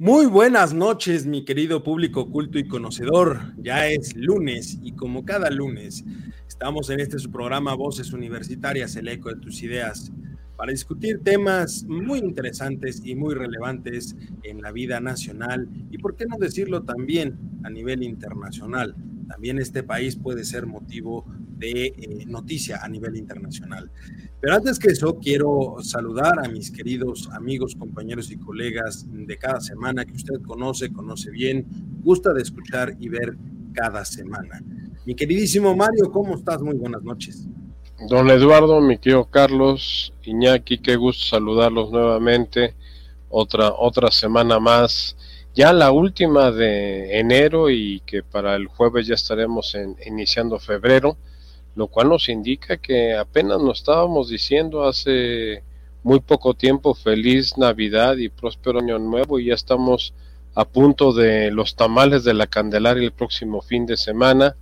Muy buenas noches, mi querido público culto y conocedor. Ya es lunes y como cada lunes estamos en este su programa Voces Universitarias, el eco de tus ideas, para discutir temas muy interesantes y muy relevantes en la vida nacional y, por qué no decirlo también, a nivel internacional. También este país puede ser motivo de eh, noticia a nivel internacional. Pero antes que eso, quiero saludar a mis queridos amigos, compañeros y colegas de cada semana que usted conoce, conoce bien, gusta de escuchar y ver cada semana. Mi queridísimo Mario, ¿cómo estás? Muy buenas noches. Don Eduardo, mi tío Carlos, Iñaki, qué gusto saludarlos nuevamente. Otra, otra semana más, ya la última de enero y que para el jueves ya estaremos en, iniciando febrero lo cual nos indica que apenas nos estábamos diciendo hace muy poco tiempo feliz Navidad y próspero año nuevo y ya estamos a punto de los tamales de la Candelaria el próximo fin de semana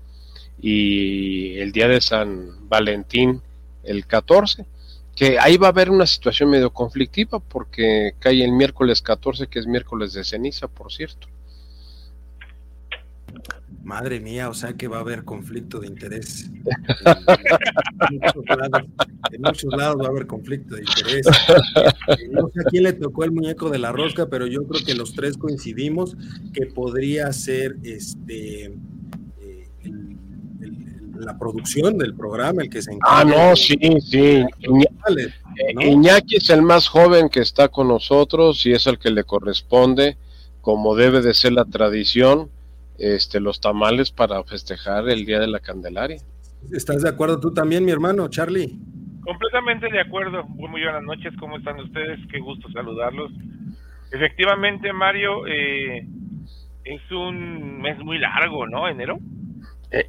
y el día de San Valentín el 14, que ahí va a haber una situación medio conflictiva porque cae el miércoles 14 que es miércoles de ceniza, por cierto. Madre mía, o sea que va a haber conflicto de interés. En, muchos lados, va a haber conflicto de interés. No sé a quién le tocó el muñeco de la rosca, pero yo creo que los tres coincidimos que podría ser este eh, la producción del programa el que se encarga. Ah, no, sí, sí. Iñaki es el más joven que está con nosotros y es el que le corresponde, como debe de ser la tradición este, los tamales para festejar el Día de la Candelaria. ¿Estás de acuerdo tú también, mi hermano, Charlie? Completamente de acuerdo. Muy, muy buenas noches, ¿cómo están ustedes? Qué gusto saludarlos. Efectivamente, Mario, eh, es un mes muy largo, ¿no? Enero.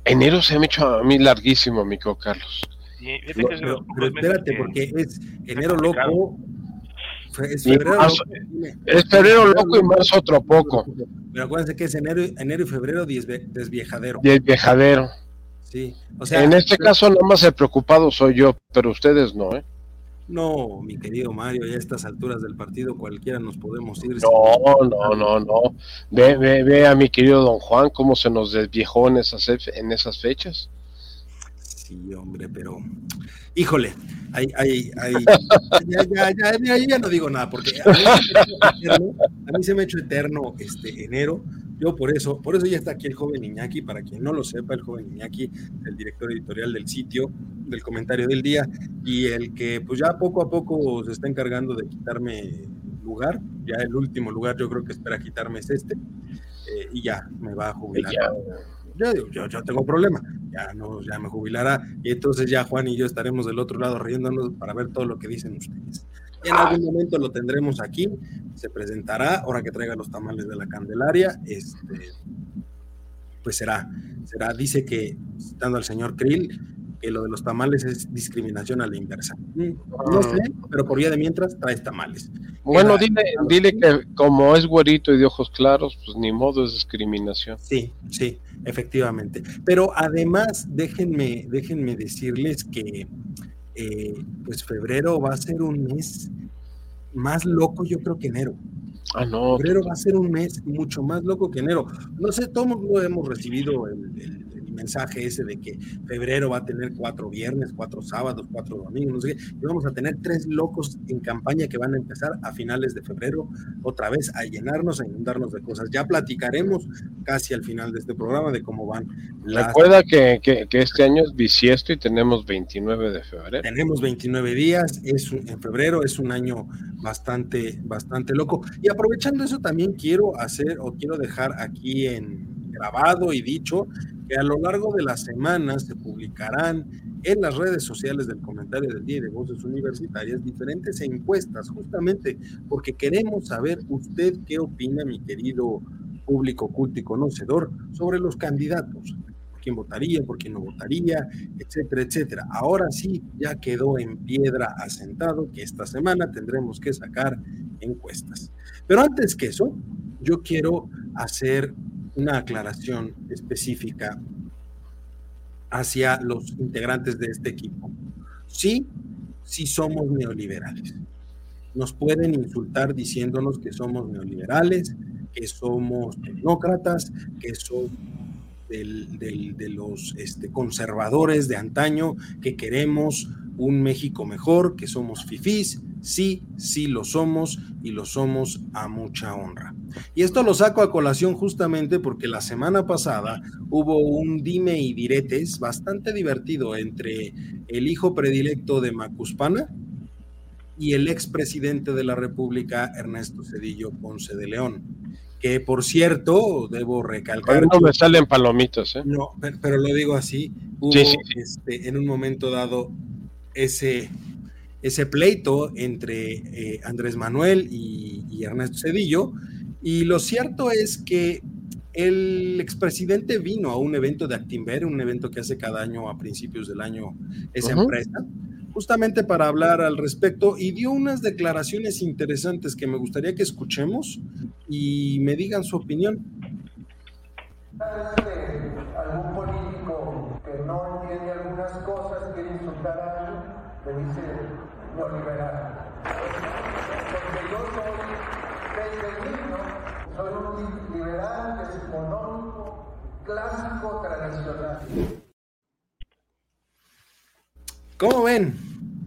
Enero se me ha hecho a mí larguísimo, amigo Carlos. Sí, pero, espérate, porque es enero loco, es febrero, es febrero loco y marzo otro poco. Pero acuérdense que es enero, enero y febrero desviejadero. Desviejadero. Sí, o sea. En este caso, nada más el preocupado soy yo, pero ustedes no, ¿eh? No, mi querido Mario, ya a estas alturas del partido cualquiera nos podemos ir. No, no, no, no. Ve, ve, ve a mi querido don Juan cómo se nos desviejó en esas, en esas fechas. Sí, hombre, pero híjole, hay, hay, hay, ya, ya, ya, ya, no digo nada, porque a mí, se me ha hecho eterno este enero. Yo por eso, por eso ya está aquí el joven Iñaki, para quien no lo sepa, el joven Iñaki, el director editorial del sitio, del comentario del día, y el que pues ya poco a poco se está encargando de quitarme lugar, ya el último lugar yo creo que espera quitarme es este, eh, y ya me va a jubilar yo, yo, tengo problema, ya no, ya me jubilará, y entonces ya Juan y yo estaremos del otro lado riéndonos para ver todo lo que dicen ustedes. En algún momento lo tendremos aquí, se presentará, ahora que traiga los tamales de la Candelaria, este, pues será, será, dice que, citando al señor Krill, que lo de los tamales es discriminación a la inversa. Mm, no sé, pero por vía de mientras traes tamales. Bueno, dile, dile que como es güerito y de ojos claros, pues ni modo es discriminación. Sí, sí, efectivamente. Pero además, déjenme, déjenme decirles que eh, pues febrero va a ser un mes más loco, yo creo que enero. Ah, no. Febrero va a ser un mes mucho más loco que enero. No sé, todos lo hemos recibido el mensaje ese de que febrero va a tener cuatro viernes, cuatro sábados, cuatro domingos, no sé qué, y vamos a tener tres locos en campaña que van a empezar a finales de febrero otra vez a llenarnos, a inundarnos de cosas. Ya platicaremos casi al final de este programa de cómo van las... Recuerda que, que, este año es bisiesto y tenemos 29 de febrero. Tenemos 29 días, es en febrero, es un año bastante, bastante loco. Y aprovechando eso también quiero hacer o quiero dejar aquí en grabado y dicho que a lo largo de la semana se publicarán en las redes sociales del comentario del día de voces universitarias diferentes encuestas, justamente porque queremos saber usted qué opina, mi querido público culto y conocedor, sobre los candidatos, por quién votaría, por quién no votaría, etcétera, etcétera. Ahora sí, ya quedó en piedra asentado que esta semana tendremos que sacar encuestas. Pero antes que eso, yo quiero hacer una aclaración específica hacia los integrantes de este equipo. Sí, sí somos neoliberales. Nos pueden insultar diciéndonos que somos neoliberales, que somos tecnócratas, que somos de los este, conservadores de antaño, que queremos un México mejor, que somos fifís, sí, sí lo somos y lo somos a mucha honra. Y esto lo saco a colación justamente porque la semana pasada hubo un dime y diretes bastante divertido entre el hijo predilecto de Macuspana y el expresidente de la República, Ernesto Cedillo Ponce de León. Que por cierto, debo recalcar. No me salen palomitas, ¿eh? No, pero, lo digo así. Hubo Este, en un momento dado ese, ese pleito entre eh, Andrés Manuel y, y, Ernesto Cedillo. Y lo cierto es que el expresidente vino a un evento de Actimber, un evento que hace cada año a principios del año esa empresa, justamente para hablar al respecto y dio unas declaraciones interesantes que me gustaría que escuchemos y me digan su opinión. Algún político que no entiende algunas cosas quiere insultar a me dice neoliberal. Porque yo soy niño, soy un liberal económico, clásico, tradicional. ¿Cómo ven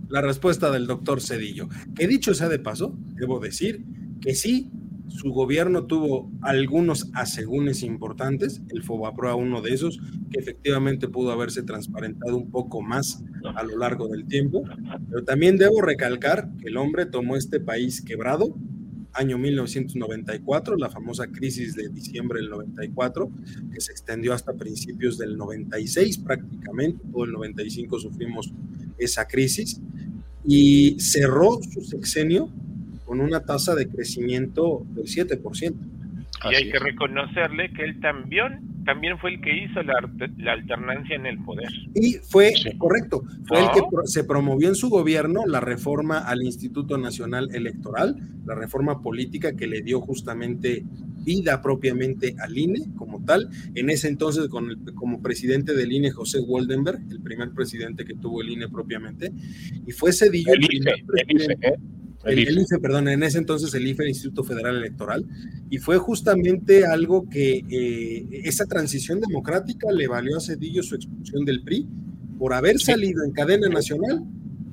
la respuesta del doctor Cedillo? Que dicho sea de paso, debo decir que sí, su gobierno tuvo algunos asegúnes importantes, el FOBAPROA uno de esos, que efectivamente pudo haberse transparentado un poco más a lo largo del tiempo, pero también debo recalcar que el hombre tomó este país quebrado, año 1994, la famosa crisis de diciembre del 94, que se extendió hasta principios del 96 prácticamente, todo el 95 sufrimos esa crisis, y cerró su sexenio con una tasa de crecimiento del 7%. Y hay que reconocerle que él también, también fue el que hizo la, alternancia en el poder. Y fue, correcto, fue el que se promovió en su gobierno la reforma al Instituto Nacional Electoral, la reforma política que le dio justamente vida propiamente al INE como tal. En ese entonces, con el, como presidente del INE, José Waldenberg, el primer presidente que tuvo el INE propiamente, y fue Cedillo el, el el, IFE. Perdón, en ese entonces el IFE, el Instituto Federal Electoral, y fue justamente algo que eh, esa transición democrática le valió a Cedillo su expulsión del PRI por haber salido en cadena nacional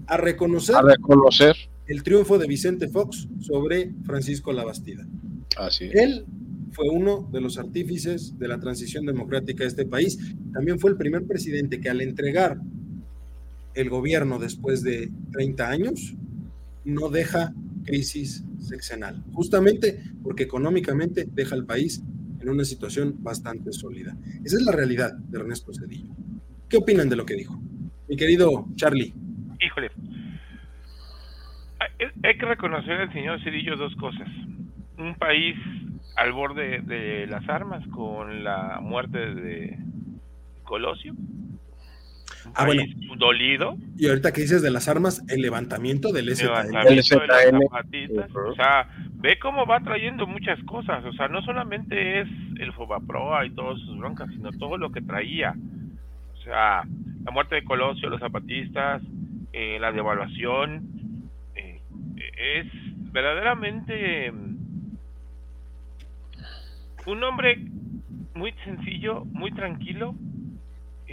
a reconocer, reconocer el triunfo de Vicente Fox sobre Francisco Labastida. Así Él fue uno de los artífices de la transición democrática de este país. También fue el primer presidente que al entregar el gobierno después de 30 años, no deja crisis sexenal, justamente porque económicamente deja al país en una situación bastante sólida. Esa es la realidad de Ernesto Cedillo. ¿Qué opinan de lo que dijo? Mi querido Charlie. Híjole. Hay que reconocer al señor Cedillo dos cosas. Un país al borde de las armas con la muerte de Colosio Ah, bueno. dolido. Y ahorita que dices de las armas, el levantamiento del ZN. O sea, ve cómo va trayendo muchas cosas. O sea, no solamente es el Fobaproa y todas sus broncas, sino todo lo que traía. O sea, la muerte de Colosio, los zapatistas, eh, la devaluación. Eh, es verdaderamente mm, un hombre muy sencillo, muy tranquilo,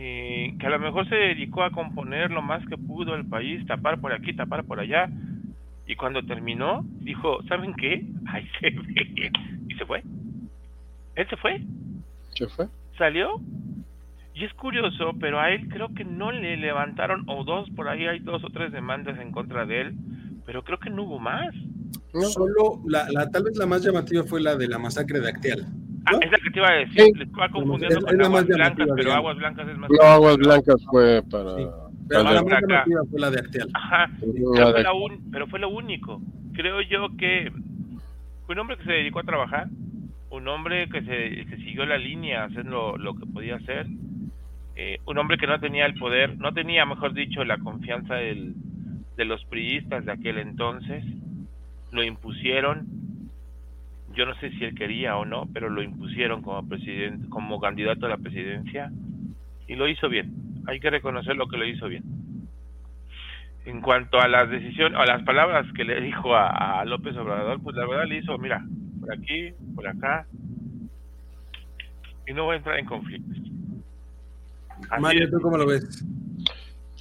eh, que a lo mejor se dedicó a componer lo más que pudo el país, tapar por aquí, tapar por allá, y cuando terminó, dijo, ¿saben qué? Ay, se ve. Y se fue. Él se fue. ¿Se fue? Salió. Y es curioso, pero a él creo que no le levantaron, o dos, por ahí hay dos o tres demandas en contra de él, pero creo que no hubo más. Solo, la, la, tal vez la más llamativa fue la de la masacre de Acteal. Ah, es la que te iba a decir, sí. le estaba confundiendo es, con es Aguas Blancas, pero Aguas Blancas es más... No, Aguas Blancas fue para... Sí. Pero la más llamativa fue la de Acteal. Ajá, pero fue, la un, pero fue lo único. Creo yo que fue un hombre que se dedicó a trabajar, un hombre que se que siguió la línea, hacer lo, lo que podía hacer, eh, un hombre que no tenía el poder, no tenía, mejor dicho, la confianza del, de los priistas de aquel entonces, lo impusieron, yo no sé si él quería o no, pero lo impusieron como presidente, como candidato a la presidencia y lo hizo bien. Hay que reconocer lo que lo hizo bien. En cuanto a las decisiones, a las palabras que le dijo a, a López Obrador, pues la verdad le hizo, mira, por aquí, por acá, y no voy a entrar en conflictos. Así Mario, ¿tú cómo lo ves?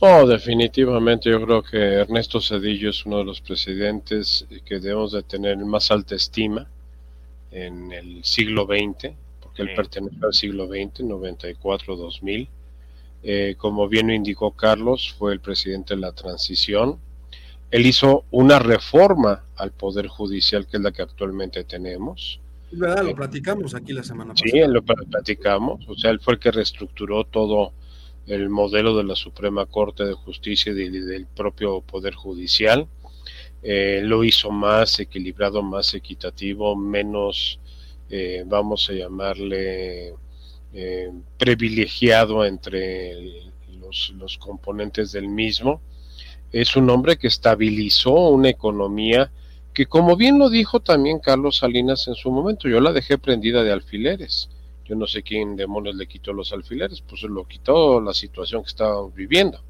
Oh, definitivamente yo creo que Ernesto Cedillo es uno de los presidentes que debemos de tener más alta estima en el siglo XX, porque él pertenece al siglo XX, 94-2000. Eh, como bien lo indicó Carlos, fue el presidente de la transición. Él hizo una reforma al Poder Judicial, que es la que actualmente tenemos. Es verdad, lo platicamos aquí la semana pasada. Sí, lo platicamos. O sea, él fue el que reestructuró todo el modelo de la Suprema Corte de Justicia y de, del propio Poder Judicial. Eh, lo hizo más equilibrado, más equitativo, menos, eh, vamos a llamarle, eh, privilegiado entre los, los, componentes del mismo. Es un hombre que estabilizó una economía que, como bien lo dijo también Carlos Salinas en su momento, yo la dejé prendida de alfileres yo no sé quién demonios le quitó los alfileres, pues lo quitó la situación que estábamos viviendo.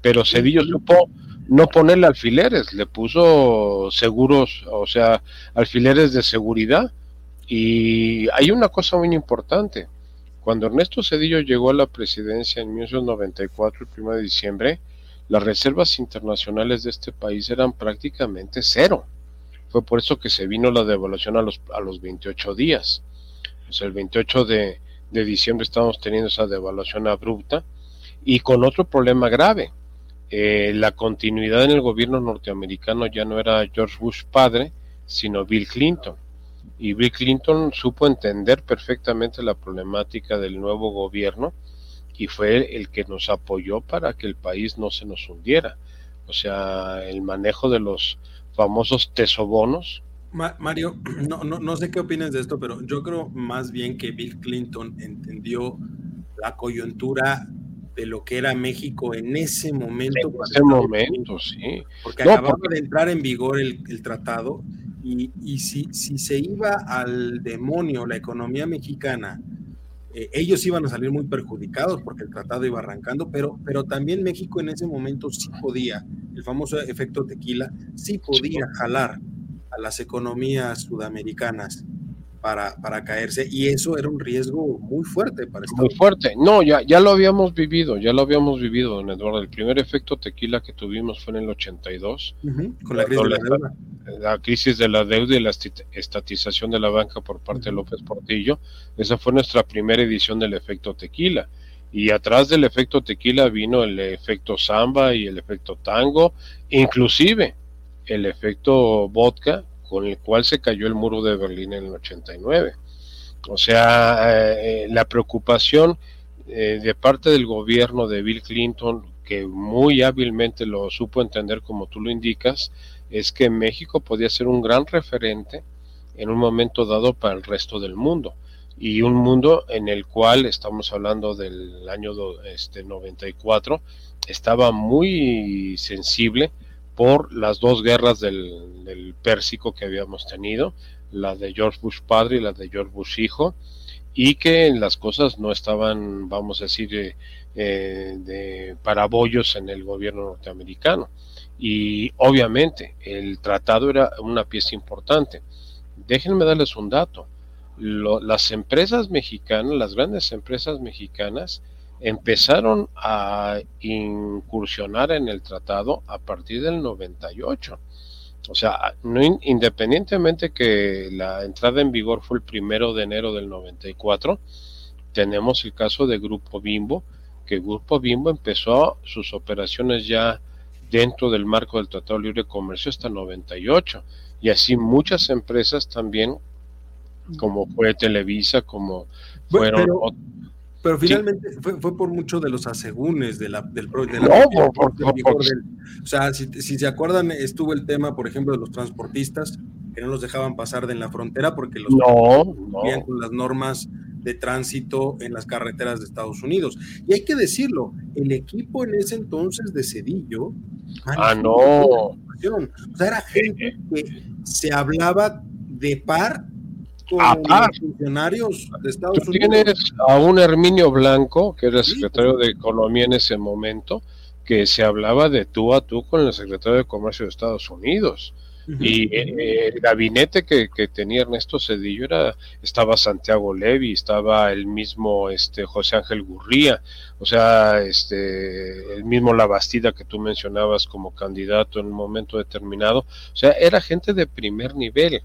Pero Cedillo supo no ponerle alfileres, le puso seguros, o sea, alfileres de seguridad. Y hay una cosa muy importante. Cuando Ernesto Cedillo llegó a la presidencia en 1994, el 1 de diciembre, las reservas internacionales de este país eran prácticamente cero. Fue por eso que se vino la devaluación a los, a los 28 días pues el 28 de, de diciembre estamos teniendo esa devaluación abrupta y con otro problema grave. Eh, la continuidad en el gobierno norteamericano ya no era George Bush padre, sino Bill Clinton. Y Bill Clinton supo entender perfectamente la problemática del nuevo gobierno y fue el que nos apoyó para que el país no se nos hundiera. O sea, el manejo de los famosos tesobonos, Mario, no, no, no sé qué opinas de esto, pero yo creo más bien que Bill Clinton entendió la coyuntura de lo que era México en ese momento. En ese momento, sí. Porque acababa de entrar en vigor el, el tratado y, y si, si, se iba al demonio la economía mexicana, eh, ellos iban a salir muy perjudicados porque el tratado iba arrancando, pero, pero también México en ese momento sí podía, el famoso efecto tequila, sí podía jalar a las economías sudamericanas para, para caerse y eso era un riesgo muy fuerte para Muy fuerte, no, ya, ya lo habíamos vivido, ya lo habíamos vivido, don Eduardo. El primer efecto tequila que tuvimos fue en el 82, con la crisis, de la, deuda. la crisis de la deuda y la estatización de la banca por parte de López Portillo. Esa fue nuestra primera edición del efecto tequila. Y atrás del efecto tequila vino el efecto samba y el efecto tango, inclusive el efecto vodka con el cual se cayó el muro de Berlín en el 89. O sea, eh, la preocupación eh, de parte del gobierno de Bill Clinton, que muy hábilmente lo supo entender como tú lo indicas, es que México podía ser un gran referente en un momento dado para el resto del mundo y un mundo en el cual estamos hablando del año este, 94 estaba muy sensible por las dos guerras del, del, Pérsico que habíamos tenido, la de George Bush padre y la de George Bush hijo, y que las cosas no estaban, vamos a decir, eh, eh, de parabollos en el gobierno norteamericano. Y obviamente el tratado era una pieza importante. Déjenme darles un dato. Lo, las empresas mexicanas, las grandes empresas mexicanas, empezaron a incursionar en el tratado a partir del 98. O sea, no, independientemente que la entrada en vigor fue el primero de enero del 94, tenemos el caso de Grupo Bimbo, que Grupo Bimbo empezó sus operaciones ya dentro del marco del Tratado de Libre Comercio hasta 98. Y así muchas empresas también, como fue Televisa, como fueron... Pero finalmente fue, fue, por mucho de los asegúnes de la, del, de no, por, O sea, si, si, se acuerdan, estuvo el tema, por ejemplo, de los transportistas que no los dejaban pasar de en la frontera porque los no, no. con las normas de tránsito en las carreteras de Estados Unidos. Y hay que decirlo, el equipo en ese entonces de Cedillo. Ah, no. O sea, era gente que se hablaba de par funcionarios de Estados Tú Tienes a un Herminio Blanco, que era secretario de Economía en ese momento, que se hablaba de tú a tú con el secretario de Comercio de Estados Unidos. Y eh, el gabinete que, tenía Ernesto Cedillo era, estaba Santiago Levi, estaba el mismo este, José Ángel Gurría, o sea, este, el mismo Labastida que tú mencionabas como candidato en un momento determinado, o sea, era gente de primer nivel.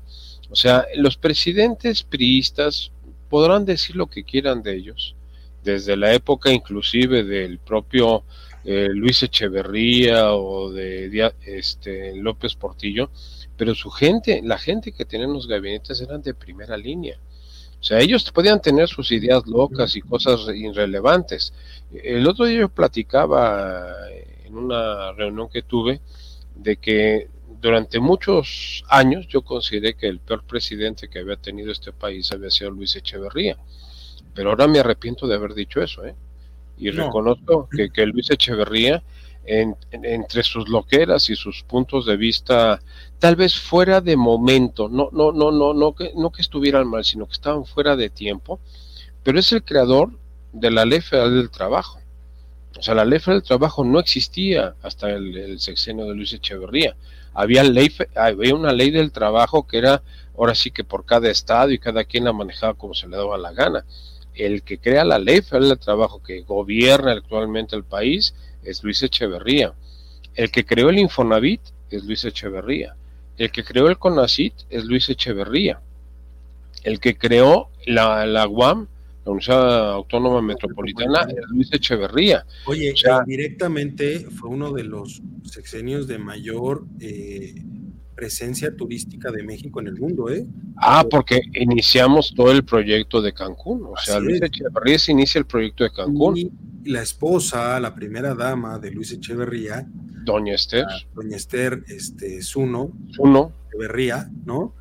O sea, los presidentes priistas podrán decir lo que quieran de ellos, desde la época inclusive del propio eh, Luis Echeverría o de este, López Portillo, pero su gente, la gente que tenían los gabinetes eran de primera línea. O sea, ellos podían tener sus ideas locas y cosas irrelevantes. El otro día yo platicaba en una reunión que tuve de que durante muchos años yo consideré que el peor presidente que había tenido este país había sido Luis Echeverría. Pero ahora me arrepiento de haber dicho eso, ¿eh? Y reconozco que, que, Luis Echeverría, entre sus loqueras y sus puntos de vista, tal vez fuera de momento, no, no, no, no, no que, no que estuvieran mal, sino que estaban fuera de tiempo, pero es el creador de la ley federal del trabajo. O sea, la ley federal del trabajo no existía hasta el, el sexenio de Luis Echeverría había, una ley del trabajo que era ahora sí que por cada estado y cada quien la manejaba como se le daba la gana. El que crea la ley federal del trabajo que gobierna actualmente el país es Luis Echeverría. El que creó el Infonavit es Luis Echeverría. El que creó el CONACIT es Luis Echeverría. El que creó la, la UAM la Universidad Autónoma Metropolitana, Luis Echeverría. Oye, directamente fue uno de los sexenios de mayor eh, presencia turística de México en el mundo, ¿eh? Ah, porque iniciamos todo el proyecto de Cancún, o sea, Luis Echeverría se inicia el proyecto de Cancún. Y la esposa, la primera dama de Luis Echeverría, Doña Esther. Doña Esther, este, Zuno. Zuno. Echeverría, ¿no?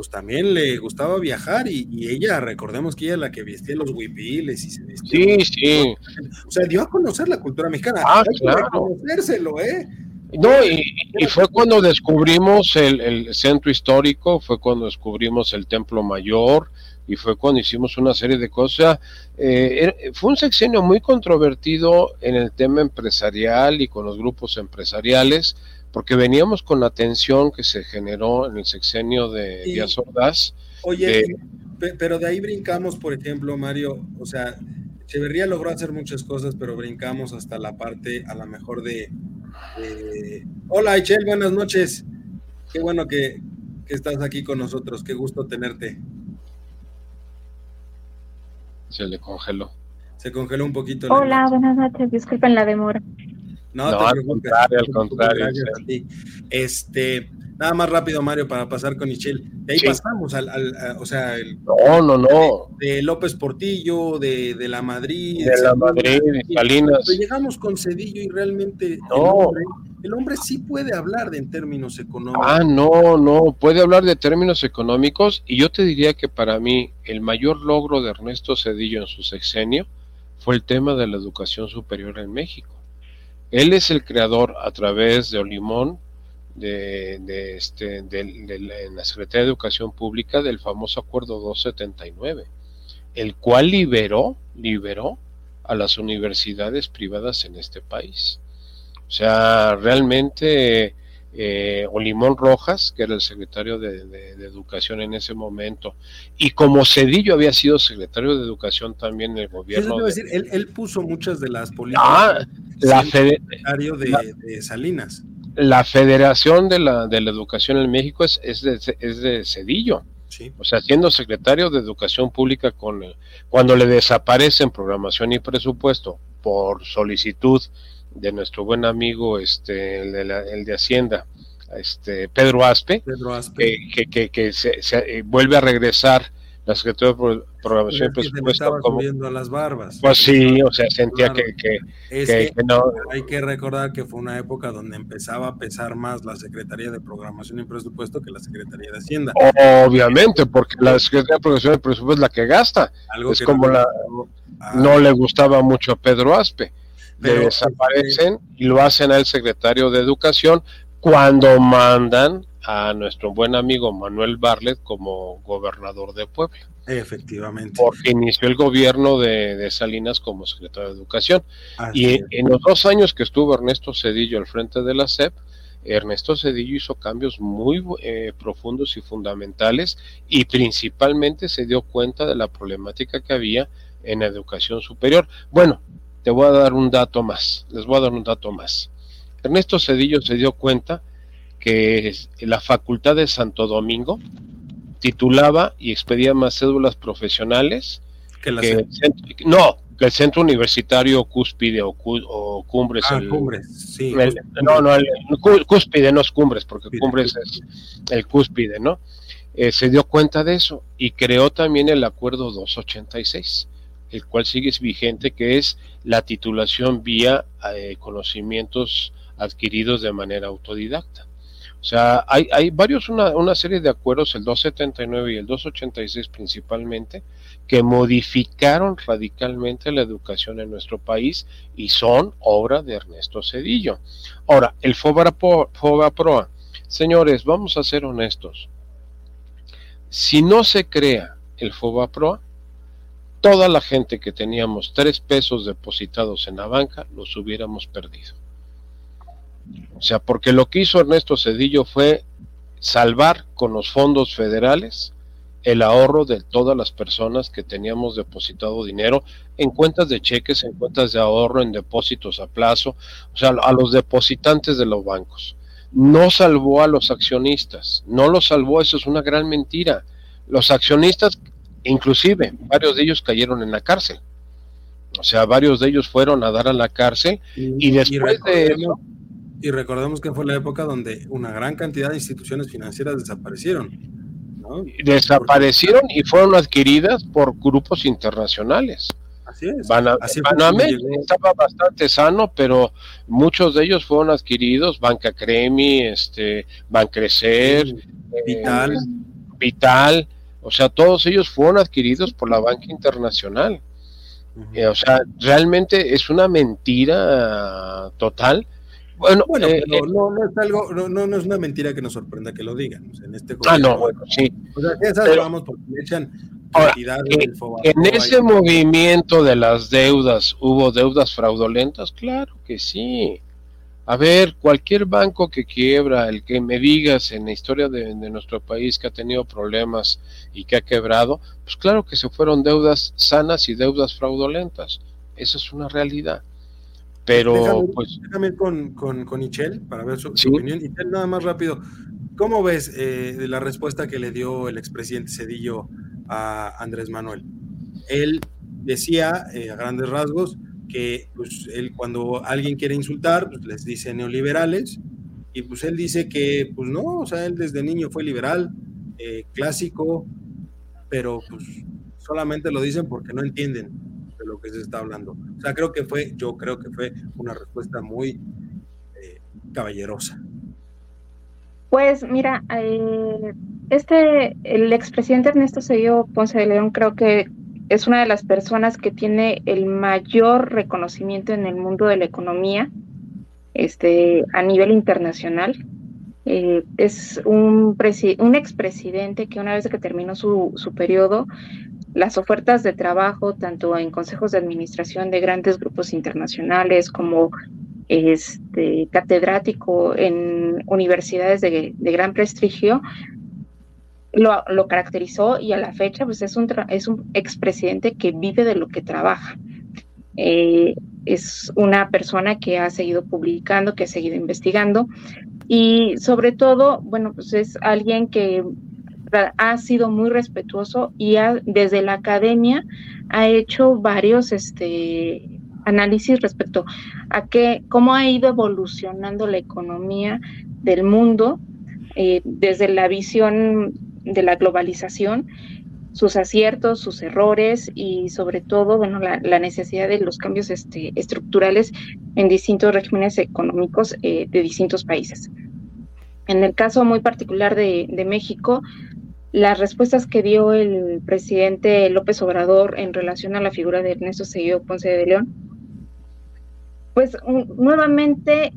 pues también le gustaba viajar y, ella, recordemos que ella es la que vestía los huipiles y se vestía. Sí, sí. O sea, dio a conocer la cultura mexicana. Ah, claro. conocérselo, ¿eh? No, y, fue cuando descubrimos el, centro histórico, fue cuando descubrimos el templo mayor y fue cuando hicimos una serie de cosas. Eh, er, fue un sexenio muy controvertido en el tema empresarial y con los grupos empresariales porque veníamos con la tensión que se generó en el sexenio de Díaz Ordaz. Oye, pero de ahí brincamos, por ejemplo, Mario, o sea, Echeverría logró hacer muchas cosas, pero brincamos hasta la parte, a lo mejor de... Hola, Echel, buenas noches. Qué bueno que, que estás aquí con nosotros, qué gusto tenerte. Se le congeló. Se congeló un poquito. Hola, buenas noches, disculpen la demora. No, al contrario, al contrario. Este, nada más rápido, Mario, para pasar con Michelle. De ahí pasamos al, o sea, el, no, no, no. De, López Portillo, de, de la Madrid. De la Madrid, de Salinas. llegamos con Cedillo y realmente no. el, hombre, sí puede hablar de en términos económicos. Ah, no, no, puede hablar de términos económicos y yo te diría que para mí el mayor logro de Ernesto Cedillo en su sexenio fue el tema de la educación superior en México él es el creador a través de Olimón, de, este, de, la Secretaría de Educación Pública del famoso Acuerdo 279, el cual liberó, liberó a las universidades privadas en este país. O sea, realmente eh, Olimón Rojas, que era el secretario de, Educación en ese momento, y como Cedillo había sido secretario de Educación también en el gobierno. decir, él, puso muchas de las políticas. Ah, la secretario de, Salinas. La Federación de la, de la Educación en México es, es, de, es de Cedillo. O sea, siendo secretario de Educación Pública, con cuando le desaparecen programación y presupuesto por solicitud de nuestro buen amigo, este, el de, Hacienda, este, Pedro Aspe, que, que, se, eh, vuelve a regresar la Secretaría de Programación y Presupuesto. Como, a las barbas. Pues sí, o sea, sentía que, que, no. Hay que recordar que fue una época donde empezaba a pesar más la Secretaría de Programación y Presupuesto que la Secretaría de Hacienda. Obviamente, porque la Secretaría de Programación y Presupuesto es la que gasta. es como la. Ah. no le gustaba mucho a Pedro Aspe. Pero, desaparecen y lo hacen al secretario de Educación cuando mandan a nuestro buen amigo Manuel Barlet como gobernador de Puebla. Efectivamente. Porque inició el gobierno de, Salinas como secretario de Educación. y en los dos años que estuvo Ernesto Cedillo al frente de la SEP, Ernesto Cedillo hizo cambios muy eh, profundos y fundamentales y principalmente se dio cuenta de la problemática que había en la educación superior. Bueno, te voy a dar un dato más, les voy a dar un dato más. Ernesto Cedillo se dio cuenta que la Facultad de Santo Domingo titulaba y expedía más cédulas profesionales que, el centro, no que el centro universitario cúspide o, cumbres ah, cumbres sí. no no el, cúspide no es cumbres porque cumbres es el cúspide no eh, se dio cuenta de eso y creó también el acuerdo 286 el cual sigue vigente que es la titulación vía eh, conocimientos adquiridos de manera autodidacta o sea, hay, varios, una, una serie de acuerdos, el 279 y el 286 principalmente, que modificaron radicalmente la educación en nuestro país y son obra de Ernesto Cedillo. Ahora, el FOBAPROA, señores, vamos a ser honestos. Si no se crea el FOBAPROA, toda la gente que teníamos tres pesos depositados en la banca los hubiéramos perdido. O sea, porque lo que hizo Ernesto Cedillo fue salvar con los fondos federales el ahorro de todas las personas que teníamos depositado dinero en cuentas de cheques, en cuentas de ahorro, en depósitos a plazo, o sea, a los depositantes de los bancos. No salvó a los accionistas, no los salvó, eso es una gran mentira. Los accionistas, inclusive, varios de ellos cayeron en la cárcel. O sea, varios de ellos fueron a dar a la cárcel y, después de eso y recordemos que fue la época donde una gran cantidad de instituciones financieras desaparecieron. Desaparecieron y fueron adquiridas por grupos internacionales. Así es. estaba bastante sano, pero muchos de ellos fueron adquiridos, Banca Cremi, este, Bancrecer, Vital. Eh, Vital, o sea, todos ellos fueron adquiridos por la banca internacional. Eh, o sea, realmente es una mentira total bueno, bueno eh, pero eh, no, no, es algo, no, no, es una mentira que nos sorprenda que lo digan. en este ah, no, bueno, sí. O sea, esas pero, vamos porque le echan cantidad en, en ese movimiento de las deudas, ¿hubo deudas fraudulentas? Claro que sí. A ver, cualquier banco que quiebra, el que me digas en la historia de, de, nuestro país que ha tenido problemas y que ha quebrado, pues claro que se fueron deudas sanas y deudas fraudulentas. Esa es una realidad. Pero, pues. Déjame con, con, con Ichel para ver su, opinión. Ichel, nada más rápido. ¿Cómo ves eh, la respuesta que le dio el expresidente Cedillo a Andrés Manuel? Él decía eh, a grandes rasgos que pues, él cuando alguien quiere insultar, pues les dice neoliberales, y pues él dice que pues no, o sea, él desde niño fue liberal, eh, clásico, pero pues solamente lo dicen porque no entienden de lo que se está hablando. O sea, creo que fue, yo creo que fue una respuesta muy eh, caballerosa. Pues mira, eh, este, el expresidente Ernesto Cedillo Ponce de León creo que es una de las personas que tiene el mayor reconocimiento en el mundo de la economía este, a nivel internacional. Eh, es un, un expresidente que una vez que terminó su, su periodo las ofertas de trabajo, tanto en consejos de administración de grandes grupos internacionales como este, catedrático en universidades de, gran prestigio, lo, caracterizó y a la fecha pues es un, es un expresidente que vive de lo que trabaja. Eh, es una persona que ha seguido publicando, que ha seguido investigando y sobre todo, bueno, pues es alguien que ha sido muy respetuoso y desde la academia ha hecho varios este, análisis respecto a que, cómo ha ido evolucionando la economía del mundo eh, desde la visión de la globalización, sus aciertos, sus errores y sobre todo, bueno, la, necesidad de los cambios este, estructurales en distintos regímenes económicos eh, de distintos países. En el caso muy particular de, de México, las respuestas que dio el presidente López Obrador en relación a la figura de Ernesto Seguido Ponce de León, pues nuevamente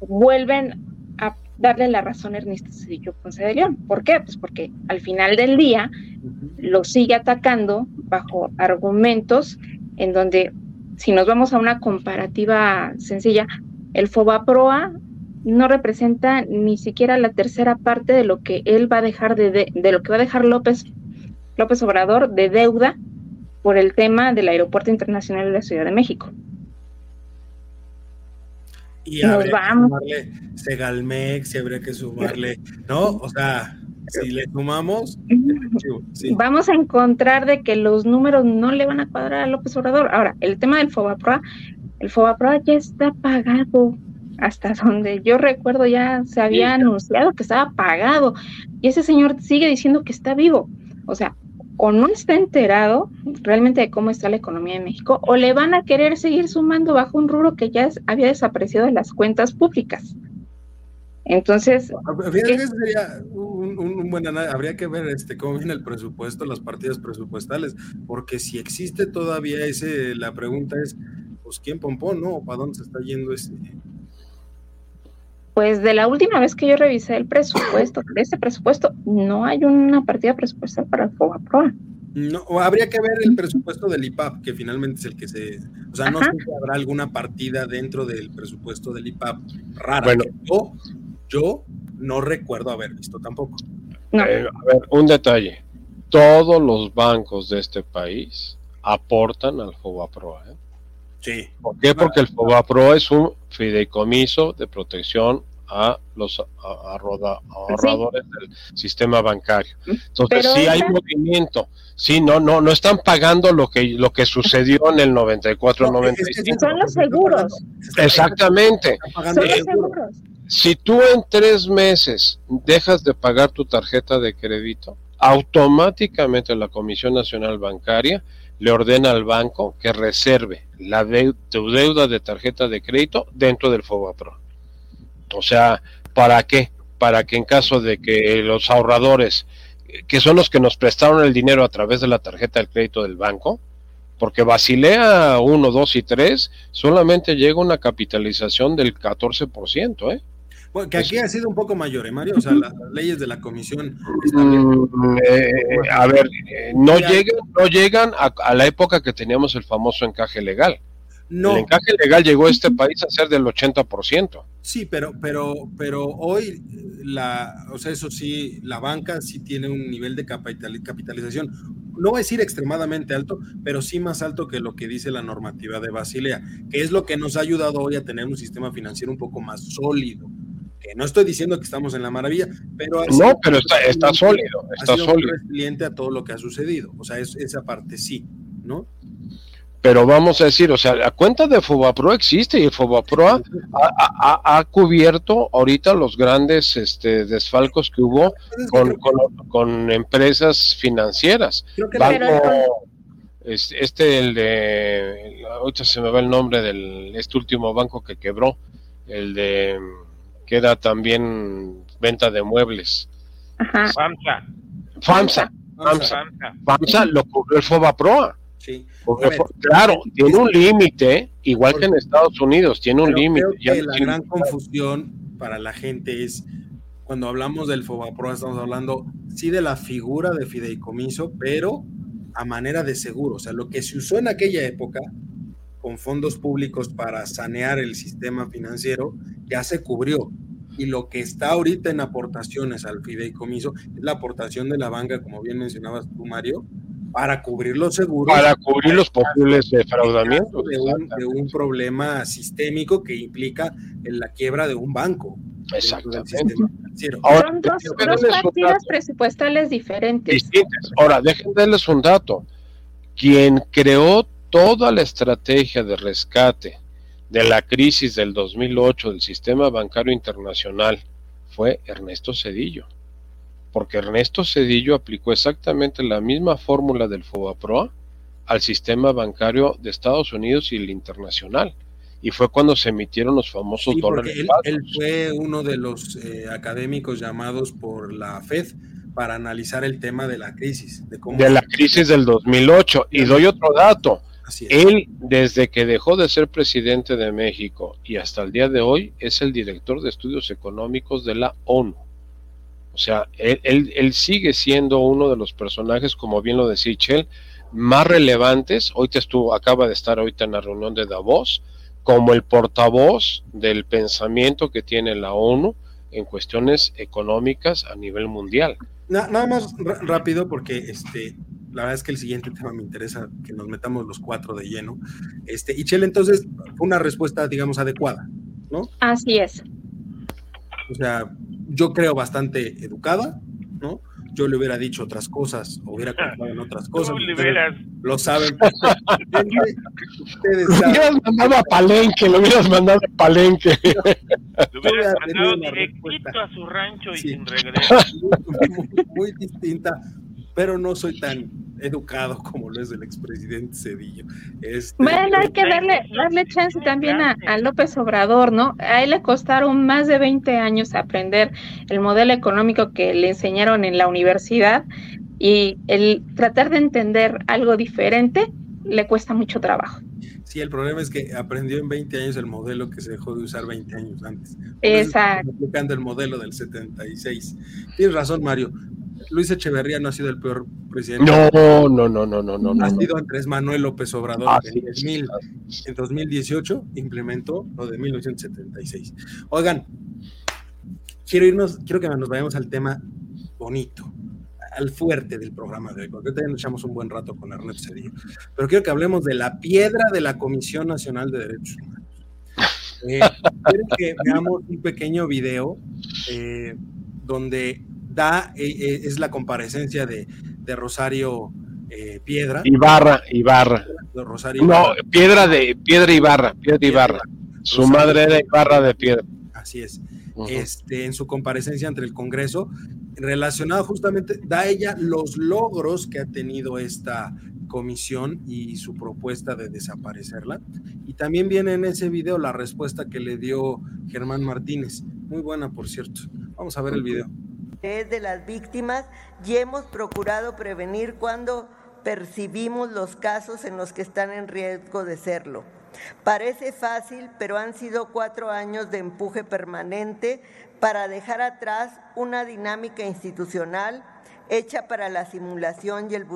vuelven a darle la razón a Ernesto Cedillo Ponce de León. ¿Por qué? Pues porque al final del día lo sigue atacando bajo argumentos en donde, si nos vamos a una comparativa sencilla, el FOBAPROA no representa ni siquiera la tercera parte de lo que él va a dejar de, de, lo que va a dejar López López Obrador de deuda por el tema del aeropuerto internacional de la Ciudad de México. Y Nos vamos. que sumarle Segalmex, y habría que sumarle, ¿no? O sea, si le sumamos, vamos a encontrar de que los números no le van a cuadrar a López Obrador. Ahora, el tema del FOBAPROA, el FOBAPROA ya está pagado hasta donde yo recuerdo ya se había anunciado que estaba pagado y ese señor sigue diciendo que está vivo. O sea, o no está enterado realmente de cómo está la economía de México o le van a querer seguir sumando bajo un rubro que ya había desaparecido de las cuentas públicas. Entonces, Fíjate sería un, buen análisis. Habría que ver este cómo viene el presupuesto, las partidas presupuestales, porque si existe todavía ese, la pregunta es, pues quién pompó, ¿no? ¿Para dónde se está yendo ese, pues de la última vez que yo revisé el presupuesto, de ese presupuesto, no hay una partida presupuestal para el FOBAPROA. No, habría que ver el presupuesto del IPAP, que finalmente es el que se. O sea, no sé si habrá alguna partida dentro del presupuesto del IPAP rara. Bueno, yo, yo no recuerdo haber visto tampoco. Eh, a ver, un detalle. Todos los bancos de este país aportan al FOBAPROA. ¿eh? Sí. ¿Por qué? Porque el FOBAPRO es un fideicomiso de protección a los ahorradores del sistema bancario. Entonces, sí hay movimiento. Sí, no, no, no están pagando lo que, lo que sucedió en el 94, 95. Son los seguros. Exactamente. Si tú en tres meses dejas de pagar tu tarjeta de crédito, automáticamente la Comisión Nacional Bancaria le ordena al banco que reserve la tu deuda de tarjeta de crédito dentro del FOBAPRO. O sea, ¿para qué? Para que en caso de que los ahorradores, que son los que nos prestaron el dinero a través de la tarjeta de crédito del banco, porque Basilea 1, 2 y 3 solamente llega una capitalización del 14%, ¿eh? Bueno, que aquí ha sido un poco mayor, ¿eh, Mario? O sea, las, leyes de la comisión mm, eh, a ver, eh, no llegan, no llegan a, la época que teníamos el famoso encaje legal. No. El encaje legal llegó a este país a ser del 80%. Sí, pero, pero, pero hoy, la, o sea, eso sí, la banca sí tiene un nivel de capitalización, no voy a decir extremadamente alto, pero sí más alto que lo que dice la normativa de Basilea, que es lo que nos ha ayudado hoy a tener un sistema financiero un poco más sólido no estoy diciendo que estamos en la maravilla, pero... No, pero está, está sólido, está sólido. resiliente a todo lo que ha sucedido, o sea, es, esa parte sí, ¿no? Pero vamos a decir, o sea, la cuenta de Fobapro existe y Fobapro ha, ha, ha, cubierto ahorita los grandes este, desfalcos que hubo con, con, empresas financieras. Banco, este, el de, ahorita se me va el nombre del, este último banco que quebró, el de queda también venta de muebles. FAMSA. FAMSA. FAMSA. FAMSA lo cubrió el FOBAPROA. Sí. claro, tiene un límite, igual que en Estados Unidos, tiene un límite. La gran confusión para la gente es cuando hablamos del FOBAPROA, estamos hablando sí de la figura de fideicomiso, pero a manera de seguro. O sea, lo que se usó en aquella época con fondos públicos para sanear el sistema financiero ya se cubrió. Y lo que está ahorita en aportaciones al fideicomiso es la aportación de la banca, como bien mencionabas tú, Mario, para cubrir los seguros. Para cubrir los posibles defraudamientos. De un, de un problema sistémico que implica en la quiebra de un banco. Exactamente. Ahora, Son dos, dos partidas presupuestales diferentes. Distintas. Ahora, déjenme darles un dato. Quien creó toda la estrategia de rescate de la crisis del 2008 del sistema bancario internacional fue Ernesto Cedillo porque Ernesto Cedillo aplicó exactamente la misma fórmula del FOBAPROA al sistema bancario de Estados Unidos y el internacional. Y fue cuando se emitieron los famosos dólares. Él, él, fue uno de los eh, académicos llamados por la Fed para analizar el tema de la crisis. De, cómo de la crisis del 2008. Y doy otro dato. Él, desde que dejó de ser presidente de México y hasta el día de hoy, es el director de estudios económicos de la ONU. O sea, él, él, sigue siendo uno de los personajes, como bien lo decía Chel, más relevantes. Hoy te estuvo, acaba de estar ahorita en la reunión de Davos, como el portavoz del pensamiento que tiene la ONU en cuestiones económicas a nivel mundial. nada más rápido, porque este, la verdad es que el siguiente tema me interesa que nos metamos los cuatro de lleno. Este, y Chel, entonces, fue una respuesta, digamos, adecuada, ¿no? Así es. O sea, yo creo bastante educada, ¿no? Yo le hubiera dicho otras cosas, hubiera contado en otras cosas. Lo saben. Ustedes lo hubieras mandado a Palenque, lo hubieras mandado a Palenque. Lo hubieras mandado directito a su rancho y sin regreso. Muy, muy distinta pero no soy tan educado como lo es el expresidente Cedillo. Este, bueno, hay que darle, darle chance también a, López Obrador, ¿no? A él le costaron más de 20 años aprender el modelo económico que le enseñaron en la universidad y el tratar de entender algo diferente le cuesta mucho trabajo. Sí, el problema es que aprendió en 20 años el modelo que se dejó de usar 20 años antes. Exacto. Aplicando el modelo del 76. Tienes razón, Mario. Luis Echeverría no ha sido el peor presidente. No, no, no, no, no, no. Ha sido Andrés Manuel López Obrador. en, en 2018 implementó lo de 1976. Oigan, quiero irnos, quiero que nos vayamos al tema bonito, al fuerte del programa de hoy, porque también echamos un buen rato con Ernesto Cedillo. Pero quiero que hablemos de la piedra de la Comisión Nacional de Derechos Humanos. Eh, quiero que veamos un pequeño video eh, donde da, eh, eh, es la comparecencia de, de Rosario eh, Piedra. Ibarra, Ibarra. Rosario No, Piedra de Piedra Ibarra, Piedra Ibarra. Su madre era Ibarra de Piedra. Así es. este, en su comparecencia ante el Congreso, relacionado justamente, da ella los logros que ha tenido esta comisión y su propuesta de desaparecerla. Y también viene en ese video la respuesta que le dio Germán Martínez. Muy buena, por cierto. Vamos a ver el video de las víctimas y hemos procurado prevenir cuando percibimos los casos en los que están en riesgo de serlo. Parece fácil, pero han sido cuatro años de empuje permanente para dejar atrás una dinámica institucional hecha para la simulación y el,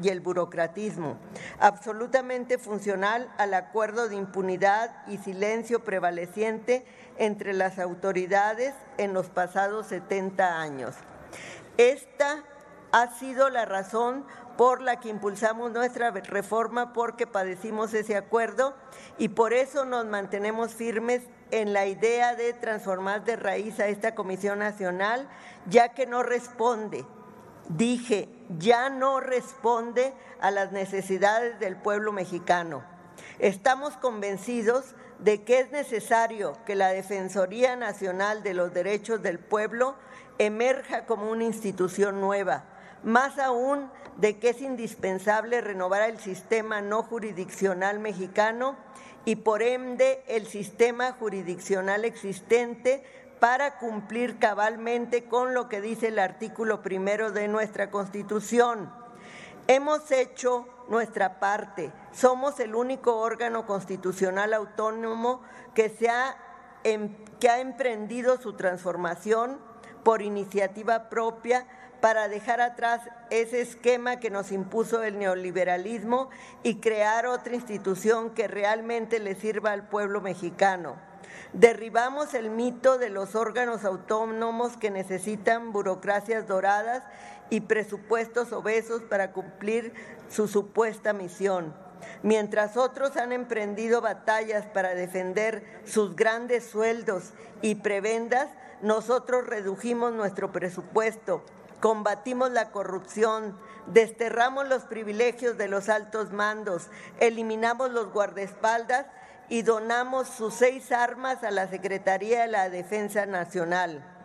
y el, burocratismo, absolutamente funcional al acuerdo de impunidad y silencio prevaleciente entre las autoridades en los pasados 70 años. Esta ha sido la razón por la que impulsamos nuestra reforma porque padecimos ese acuerdo y por eso nos mantenemos firmes en la idea de transformar de raíz a esta Comisión Nacional, ya que no responde, dije, ya no responde a las necesidades del pueblo mexicano. Estamos convencidos de que es necesario que la Defensoría Nacional de los Derechos del Pueblo emerja como una institución nueva, más aún de que es indispensable renovar el sistema no jurisdiccional mexicano y por ende el sistema jurisdiccional existente para cumplir cabalmente con lo que dice el artículo primero de nuestra Constitución. Hemos hecho nuestra parte. Somos el único órgano constitucional autónomo que, se ha, em, que ha emprendido su transformación por iniciativa propia para dejar atrás ese esquema que nos impuso el neoliberalismo y crear otra institución que realmente le sirva al pueblo mexicano. Derribamos el mito de los órganos autónomos que necesitan burocracias doradas y presupuestos obesos para cumplir su supuesta misión. Mientras otros han emprendido batallas para defender sus grandes sueldos y prebendas, nosotros redujimos nuestro presupuesto combatimos la corrupción, desterramos los privilegios de los altos mandos, eliminamos los guardaespaldas y donamos sus seis armas a la Secretaría de la Defensa Nacional.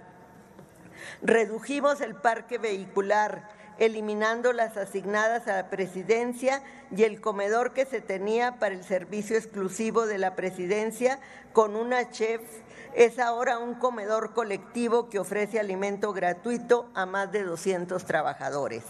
Redujimos el parque vehicular, eliminando las asignadas a la presidencia y el comedor que se tenía para el servicio exclusivo de la presidencia con una chef es ahora un comedor colectivo que ofrece alimento gratuito a más de 200 trabajadores.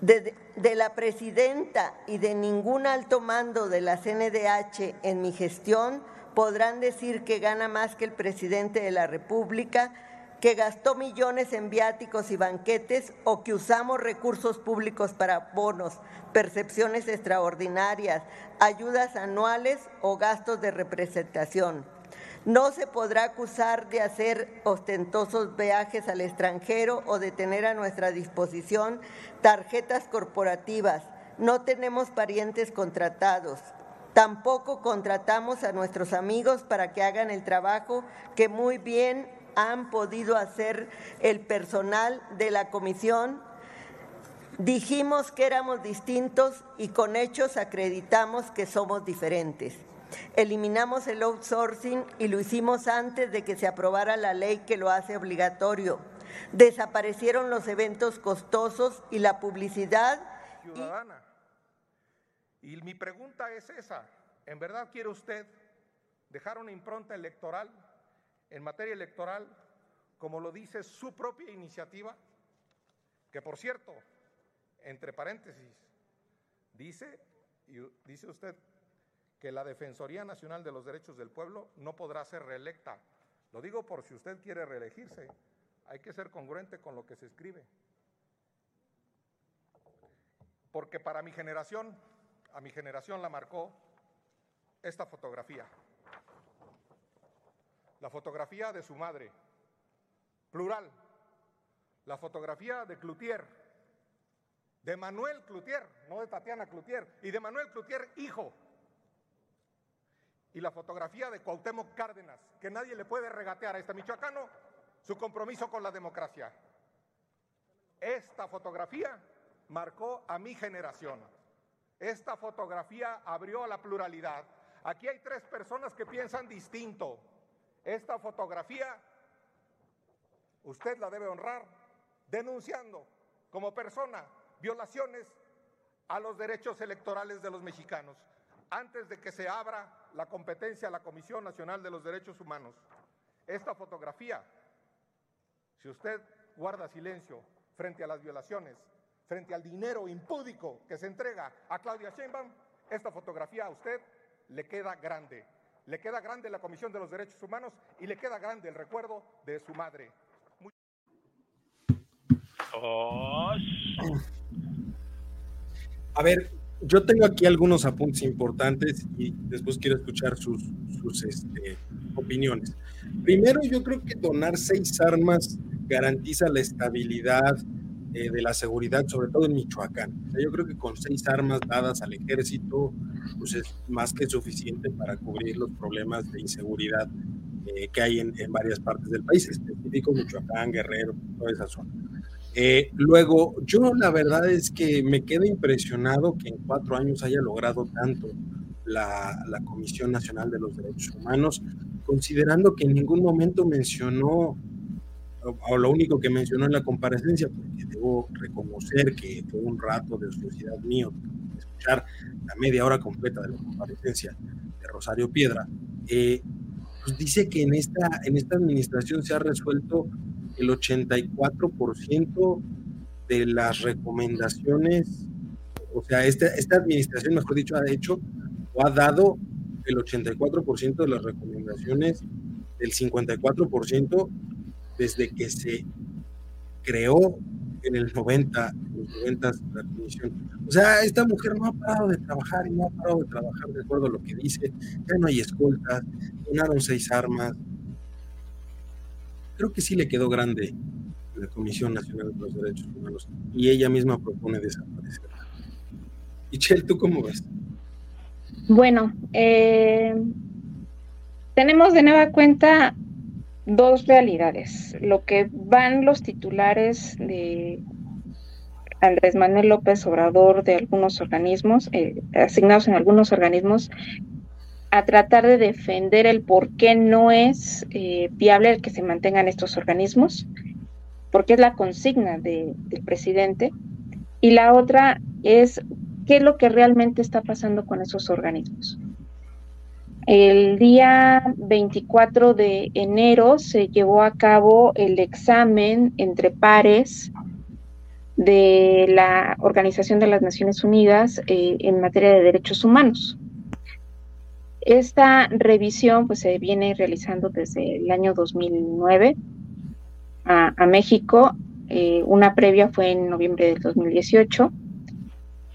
De, de, la presidenta y de ningún alto mando de la CNDH en mi gestión podrán decir que gana más que el presidente de la República, que gastó millones en viáticos y banquetes o que usamos recursos públicos para bonos, percepciones extraordinarias, ayudas anuales o gastos de representación. No se podrá acusar de hacer ostentosos viajes al extranjero o de tener a nuestra disposición tarjetas corporativas. No tenemos parientes contratados. Tampoco contratamos a nuestros amigos para que hagan el trabajo que muy bien han podido hacer el personal de la comisión. Dijimos que éramos distintos y con hechos acreditamos que somos diferentes. Eliminamos el outsourcing y lo hicimos antes de que se aprobara la ley que lo hace obligatorio. Desaparecieron los eventos costosos y la publicidad. Ciudadana. Y mi pregunta es esa. ¿En verdad quiere usted dejar una impronta electoral en materia electoral, como lo dice su propia iniciativa? Que por cierto, entre paréntesis, dice, y dice usted que la Defensoría Nacional de los Derechos del Pueblo no podrá ser reelecta. Lo digo por si usted quiere reelegirse, hay que ser congruente con lo que se escribe. Porque para mi generación, a mi generación la marcó esta fotografía. La fotografía de su madre, plural. La fotografía de Cloutier, de Manuel Cloutier, no de Tatiana Cloutier, y de Manuel Cloutier, hijo y la fotografía de Cuauhtémoc Cárdenas, que nadie le puede regatear a este michoacano su compromiso con la democracia. Esta fotografía marcó a mi generación. Esta fotografía abrió a la pluralidad. Aquí hay tres personas que piensan distinto. Esta fotografía usted la debe honrar denunciando como persona violaciones a los derechos electorales de los mexicanos antes de que se abra la competencia a la Comisión Nacional de los Derechos Humanos. Esta fotografía, si usted guarda silencio frente a las violaciones, frente al dinero impúdico que se entrega a Claudia Sheinbaum, esta fotografía a usted le queda grande. Le queda grande la Comisión de los Derechos Humanos y le queda grande el recuerdo de su madre. A ver, yo tengo aquí algunos apuntes importantes y después quiero escuchar sus, sus este, opiniones. Primero, yo creo que donar seis armas garantiza la estabilidad eh, de la seguridad, sobre todo en Michoacán. yo creo que con seis armas dadas al ejército, pues es más que suficiente para cubrir los problemas de inseguridad eh, que hay en, en, varias partes del país, específico Michoacán, Guerrero, toda esa zona. Eh, luego, yo la verdad es que me quedo impresionado que en cuatro años haya logrado tanto la, Comisión Nacional de los Derechos Humanos, considerando que en ningún momento mencionó, o, lo único que mencionó en la comparecencia, porque debo reconocer que fue un rato de ociosidad mío escuchar la media hora completa de la comparecencia de Rosario Piedra, eh, pues dice que en esta, en esta administración se ha resuelto el 84% de las recomendaciones, o sea, esta, esta administración, mejor dicho, ha hecho o ha dado el 84% de las recomendaciones, del 54% desde que se creó en el 90, en los 90 la comisión. O sea, esta mujer no ha parado de trabajar y no ha parado de trabajar de acuerdo a lo que dice. Ya no hay escoltas, donaron seis armas. Creo que sí le quedó grande la Comisión Nacional de los Derechos Humanos y ella misma propone desaparecerla. Chel, ¿tú cómo ves? Bueno, eh, tenemos de nueva cuenta dos realidades. Lo que van los titulares de Andrés Manuel López Obrador de algunos organismos, eh, asignados en algunos organismos, a tratar de defender el por qué no es eh, viable el que se mantengan estos organismos, porque es la consigna del presidente. Y la otra es qué es lo que realmente está pasando con esos organismos. El día 24 de enero se llevó a cabo el examen entre pares de la Organización de las Naciones Unidas eh, en materia de derechos humanos. Esta revisión pues, se viene realizando desde el año 2009 a, México. Eh, una previa fue en noviembre del 2018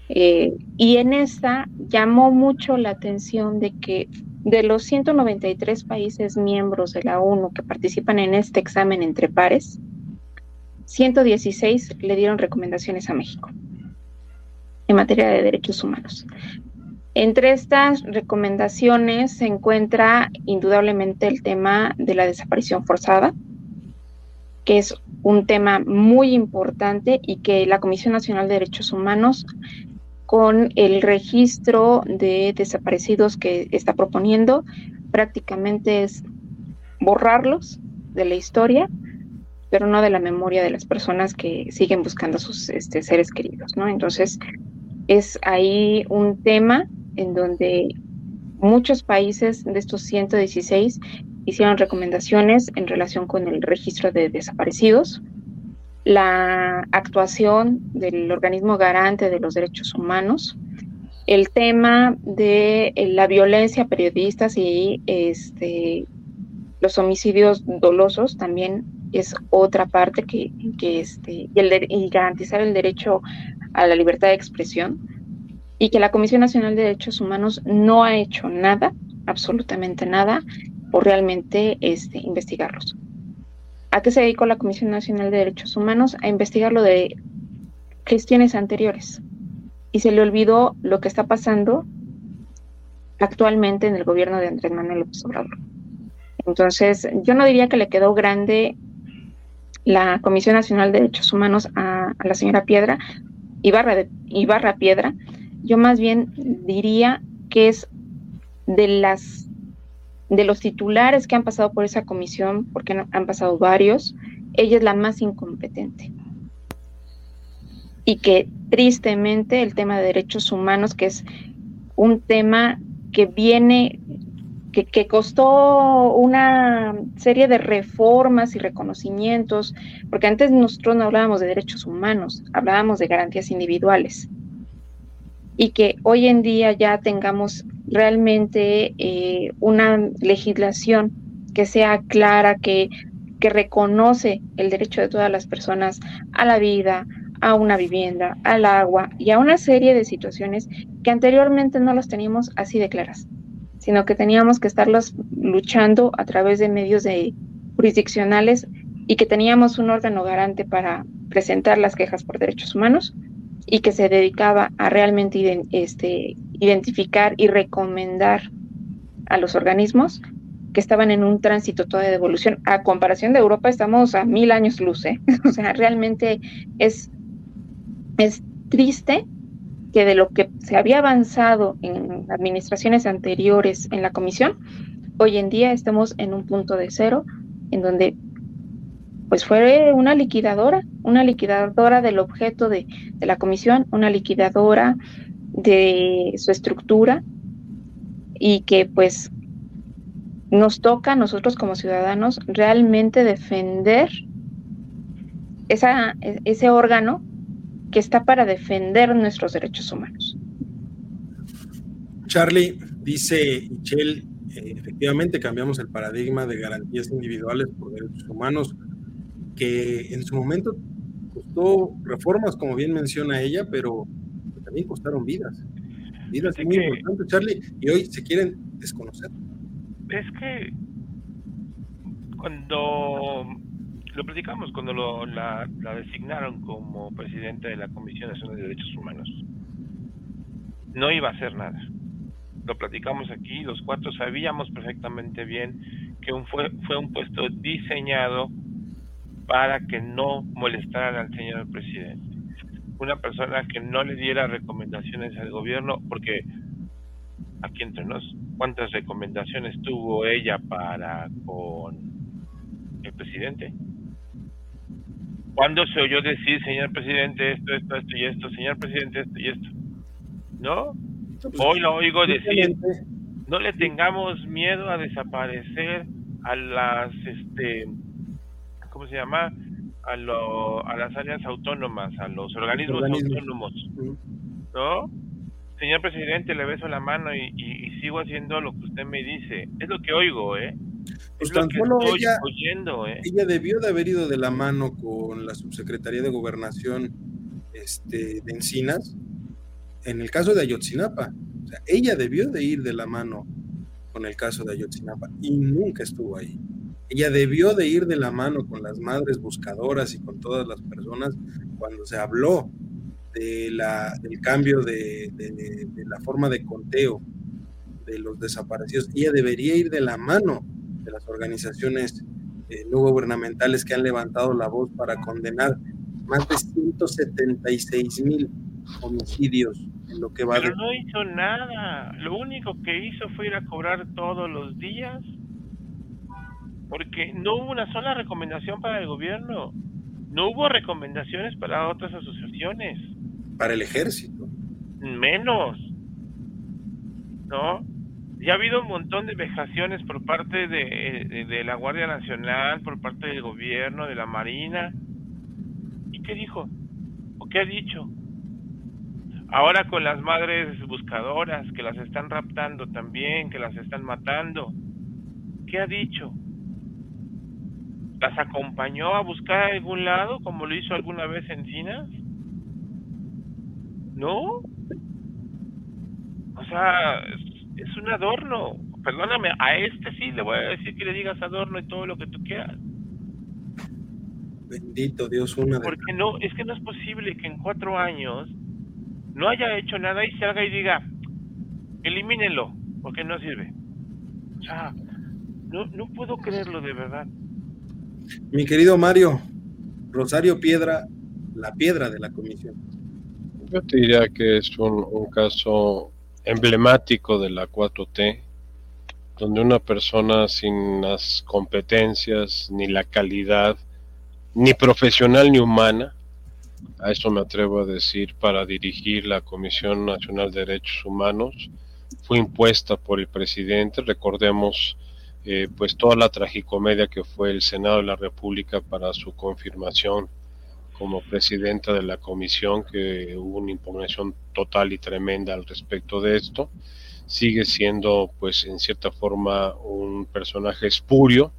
eh, y en esta llamó mucho la atención de que de los 193 países miembros de la ONU que participan en este examen entre pares, 116 le dieron recomendaciones a México en materia de derechos humanos. Entre estas recomendaciones se encuentra indudablemente el tema de la desaparición forzada, que es un tema muy importante y que la Comisión Nacional de Derechos Humanos con el registro de desaparecidos que está proponiendo, prácticamente es borrarlos de la historia, pero no de la memoria de las personas que siguen buscando a sus este, seres queridos, ¿no? Entonces, es ahí un tema en donde muchos países de estos 116 hicieron recomendaciones en relación con el registro de desaparecidos, la actuación del organismo garante de los derechos humanos, el tema de eh, la violencia a periodistas y este, los homicidios dolosos también es otra parte que, este, y, el garantizar el derecho a la libertad de expresión y que la Comisión Nacional de Derechos Humanos no ha hecho nada, absolutamente nada, por realmente este, investigarlos. ¿A qué se dedicó la Comisión Nacional de Derechos Humanos? A investigar lo de gestiones anteriores. Y se le olvidó lo que está pasando actualmente en el gobierno de Andrés Manuel López Obrador. Entonces, yo no diría que le quedó grande la Comisión Nacional de Derechos Humanos a, la señora Piedra, Ibarra, Ibarra Piedra. Yo más bien diría que es de las de los titulares que han pasado por esa comisión, porque han pasado varios, ella es la más incompetente. Y que tristemente el tema de derechos humanos, que es un tema que viene, que, que costó una serie de reformas y reconocimientos, porque antes nosotros no hablábamos de derechos humanos, hablábamos de garantías individuales y que hoy en día ya tengamos realmente eh, una legislación que sea clara, que, que reconoce el derecho de todas las personas a la vida, a una vivienda, al agua y a una serie de situaciones que anteriormente no las teníamos así de claras, sino que teníamos que estarlas luchando a través de medios de jurisdiccionales y que teníamos un órgano garante para presentar las quejas por derechos humanos y que se dedicaba a realmente este, identificar y recomendar a los organismos que estaban en un tránsito todavía de evolución. A comparación de Europa, estamos a mil años luz. ¿eh? O sea, realmente es, es triste que de lo que se había avanzado en administraciones anteriores en la comisión, hoy en día estamos en un punto de cero, en donde pues fue una liquidadora, una liquidadora del objeto de, la comisión, una liquidadora de su estructura y que pues nos toca a nosotros como ciudadanos realmente defender esa, ese órgano que está para defender nuestros derechos humanos. Charlie, dice Michelle, eh, efectivamente cambiamos el paradigma de garantías individuales por derechos humanos que en su momento costó reformas, como bien menciona ella, pero también costaron vidas. Vidas muy importantes, Charlie, y hoy se quieren desconocer. Es que cuando lo platicamos, cuando lo, la, la designaron como presidente de la Comisión Nacional de Derechos Humanos, no iba a hacer nada. Lo platicamos aquí, los cuatro sabíamos perfectamente bien que un fue, fue un puesto diseñado para que no molestaran al señor presidente. Una persona que no le diera recomendaciones al gobierno, porque aquí entre nos, ¿cuántas recomendaciones tuvo ella para con el presidente? ¿Cuándo se oyó decir, señor presidente, esto, esto, esto y esto, señor presidente, esto y esto? ¿No? Hoy lo oigo decir, no le tengamos miedo a desaparecer a las, este, ¿cómo se llama? A, lo, a las áreas autónomas, a los organismos, autónomos, ¿no? Señor presidente, le beso la mano y, y, sigo haciendo lo que usted me dice. Es lo que oigo, ¿eh? Pues tan solo ella, oyendo, ¿eh? ella debió de haber ido de la mano con la subsecretaría de gobernación este, de Encinas en el caso de Ayotzinapa. O sea, ella debió de ir de la mano con el caso de Ayotzinapa y nunca estuvo ahí. Ella debió de ir de la mano con las madres buscadoras y con todas las personas cuando se habló de la, del cambio de, la forma de conteo de los desaparecidos. Ella debería ir de la mano de las organizaciones eh, no gubernamentales que han levantado la voz para condenar más de 176 mil homicidios en lo que va Pero no hizo nada. Lo único que hizo fue ir a cobrar todos los días. Porque no hubo una sola recomendación para el gobierno. No hubo recomendaciones para otras asociaciones. Para el ejército. Menos. ¿No? Ya ha habido un montón de vejaciones por parte de, de la Guardia Nacional, por parte del gobierno, de la Marina. ¿Y qué dijo? ¿O qué ha dicho? Ahora con las madres buscadoras que las están raptando también, que las están matando. ¿Qué ha dicho? ¿Las acompañó a buscar a algún lado como lo hizo alguna vez Encinas? ¿No? O sea, es, un adorno. Perdóname, a este sí le voy a decir que le digas adorno y todo lo que tú quieras. Bendito Dios, una Porque no, es que no es posible que en cuatro años no haya hecho nada y salga y diga, elimínenlo, porque no sirve. O sea, no, no puedo creerlo de verdad. Mi querido Mario, Rosario Piedra, la piedra de la comisión. Yo te diría que es un, un caso emblemático de la 4T, donde una persona sin las competencias, ni la calidad, ni profesional ni humana, a eso me atrevo a decir, para dirigir la Comisión Nacional de Derechos Humanos. Fue impuesta por el presidente, recordemos eh, pues toda la tragicomedia que fue el Senado de la República para su confirmación como presidenta de la comisión, que hubo una impugnación total y tremenda al respecto de esto. Sigue siendo, pues, en cierta forma, un personaje espurio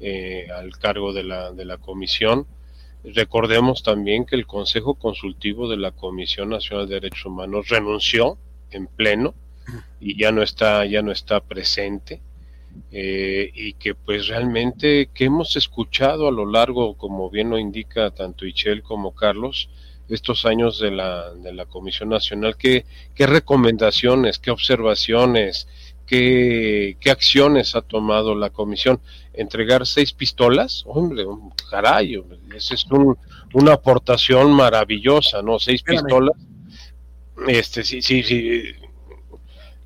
eh, al cargo de la, de la comisión Recordemos también que el Consejo Consultivo de la Comisión Nacional de Derechos Humanos renunció en pleno y ya no está, ya no está presente. Eh, y que pues realmente que hemos escuchado a lo largo, como bien lo indica tanto Ichel como Carlos, estos años de la, de la Comisión Nacional, qué, qué recomendaciones, qué observaciones, qué, qué acciones ha tomado la comisión. Entregar seis pistolas, hombre, caray, esa es una aportación maravillosa, ¿no? Seis pistolas. Este, sí, sí, sí.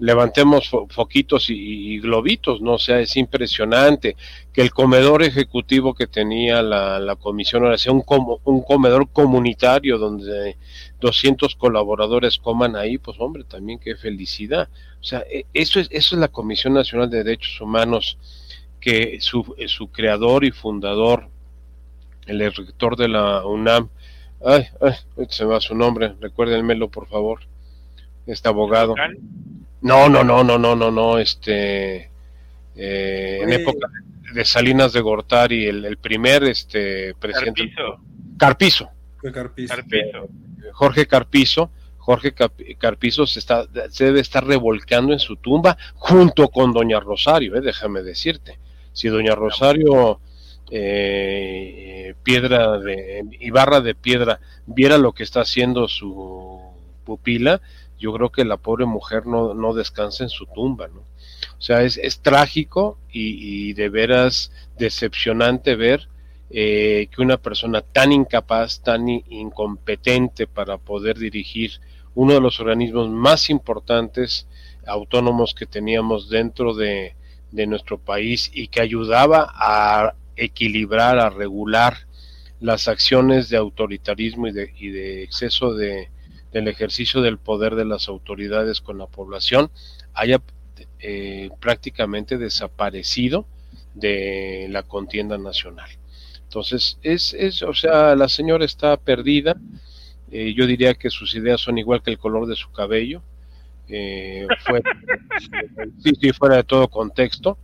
Levantemos foquitos y, globitos, ¿no? O sea, es impresionante que el comedor ejecutivo que tenía la, comisión ahora sea un, un comedor comunitario donde 200 colaboradores coman ahí, pues hombre, también qué felicidad. O sea, e, eso es, eso es la Comisión Nacional de Derechos Humanos, que su, su creador y fundador, el rector de la UNAM, ay, ay, se me va su nombre, recuérdenmelo por favor, este abogado. No, no, no, no, no, no, no, este, eh, en época de Salinas de Gortari, el, el primer este presidente. Carpizo. Carpizo. Jorge Carpizo. Jorge Carpizo se, está, se debe estar revolcando en su tumba junto con Doña Rosario, eh, déjame decirte. Si Doña Rosario eh, Piedra de Ibarra de Piedra viera lo que está haciendo su pupila, yo creo que la pobre mujer no, no descansa en su tumba, ¿no? O sea, es, es trágico y, de veras decepcionante ver eh, que una persona tan incapaz, tan incompetente para poder dirigir uno de los organismos más importantes autónomos que teníamos dentro de, de nuestro país y que ayudaba a equilibrar, a regular las acciones de autoritarismo y de, y de exceso de, del ejercicio del poder de las autoridades con la población haya eh, prácticamente desaparecido de la contienda nacional. Entonces, es, es o sea, la señora está perdida. Eh, yo diría que sus ideas son igual que el color de su cabello. Eh, sí, sí, fuera de todo contexto.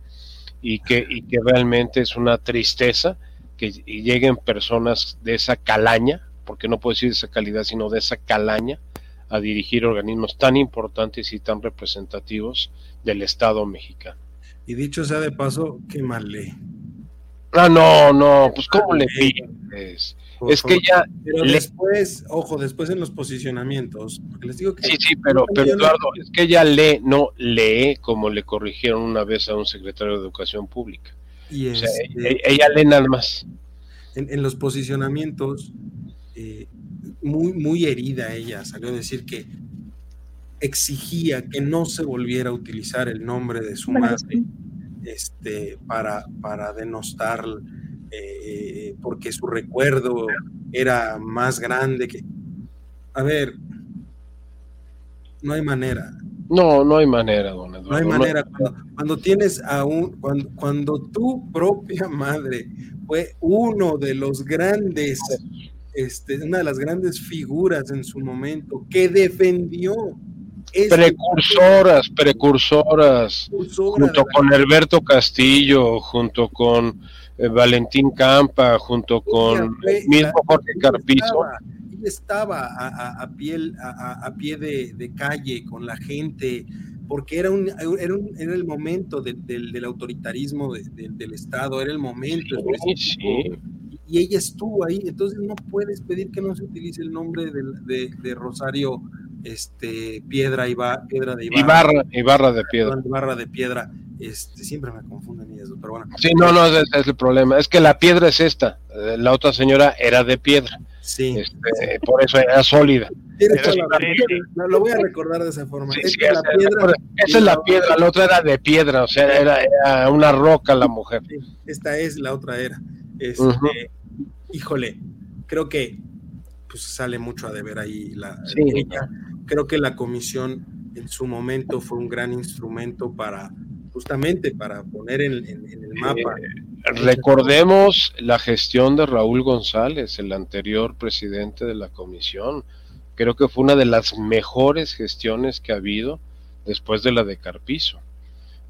Y que, y que realmente es una tristeza que lleguen personas de esa calaña, porque no puedo decir de esa calidad, sino de esa calaña, a dirigir organismos tan importantes y tan representativos del Estado mexicano. Y dicho sea de paso, qué mal lee. Ah, no, no, pues cómo le pides. Es que ya. Pero después, ojo, después en los posicionamientos, les digo que. Sí, sí, pero, pero Eduardo, es que ella lee, no lee como le corrigieron una vez a un secretario de Educación Pública. Y o sea, este ella, lee nada más. En, en los posicionamientos, eh, muy, muy herida ella, salió a decir que exigía que no se volviera a utilizar el nombre de su madre este, para, para denostar, eh, porque su recuerdo era más grande que... A ver, no hay manera. No, no hay manera, don Eduardo. No hay manera. Cuando, tienes a un, cuando, cuando tu propia madre fue uno de los grandes este, una de las grandes figuras en su momento, que defendió. Precursoras, precursoras, junto con Alberto Castillo, junto con eh, Valentín Campa, junto con el mismo Jorge Carpizo. Ella estaba a, piel, a, pie de, calle con la gente, porque era, un, era, un, era el momento del autoritarismo del Estado, era el momento y ella estuvo ahí, entonces no puedes pedir que no se utilice el nombre de, de, Rosario este, Piedra, Iba, Piedra de Ibarra. Ibarra, de Piedra. Ibarra de Piedra, este, siempre me confunden eso, pero bueno. Sí, no, no, ese es el problema, es que la piedra es esta, eh, la otra señora era de piedra. Sí. Este, por eso era sólida. lo voy a recordar de esa forma. esa, es la piedra, la otra era de piedra, o sea, era, era una roca la mujer. esta es, la otra era. Este, híjole, creo que pues sale mucho a deber ahí la Creo que la comisión en su momento fue un gran instrumento para justamente para poner en, el mapa. Eh, recordemos la gestión de Raúl González, el anterior presidente de la comisión. Creo que fue una de las mejores gestiones que ha habido después de la de Carpizo.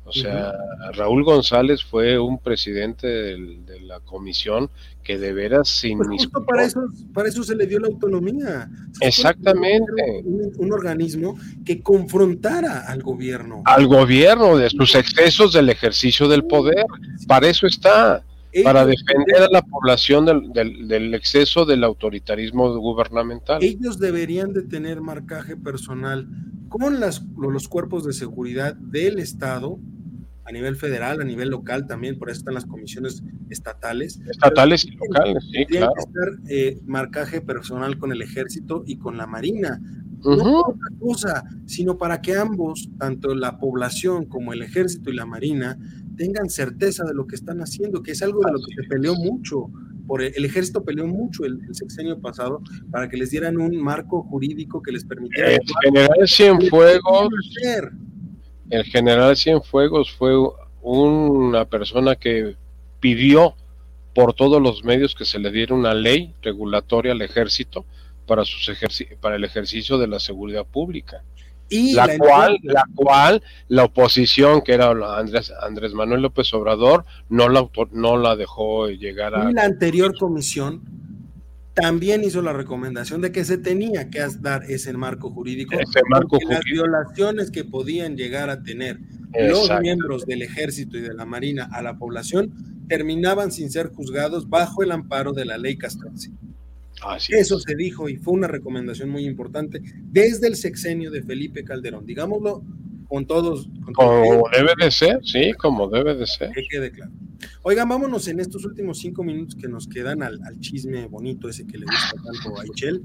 O sea, Raúl González fue un presidente de la comisión que de veras sin pues justo para eso, para eso se le dio la autonomía. Exactamente. Un, organismo que confrontara al gobierno. Al gobierno de sus excesos del ejercicio del poder. Para eso está. para defender a la población del, del, exceso del autoritarismo gubernamental. Ellos deberían de tener marcaje personal con las, los cuerpos de seguridad del Estado a nivel federal, a nivel local también, por eso están las comisiones estatales. Estatales y locales, sí, claro. Que estar eh, marcaje personal con el ejército y con la marina. No otra cosa, sino para que ambos, tanto la población como el ejército y la marina, tengan certeza de lo que están haciendo, que es algo de lo que se peleó mucho. Por el, ejército peleó mucho el, sexenio pasado para que les dieran un marco jurídico que les permitiera. El general Cienfuegos el general Cienfuegos fue una persona que pidió por todos los medios que se le diera una ley regulatoria al ejército para, sus para el ejercicio de la seguridad pública. Y la, cual, la cual la oposición, que era Andrés, Andrés Manuel López Obrador, no la, no la dejó llegar a... Y la anterior comisión también hizo la recomendación de que se tenía que dar ese marco jurídico, ese marco las violaciones que podían llegar a tener los miembros del ejército y de la marina a la población terminaban sin ser juzgados bajo el amparo de la ley castrense. Eso se dijo y fue una recomendación muy importante desde el sexenio de Felipe Calderón, digámoslo con todos. como debe de ser, sí, como debe de ser. Que quede claro. Oigan, vámonos en estos últimos cinco minutos que nos quedan al, chisme bonito ese que le gusta tanto a Ichel.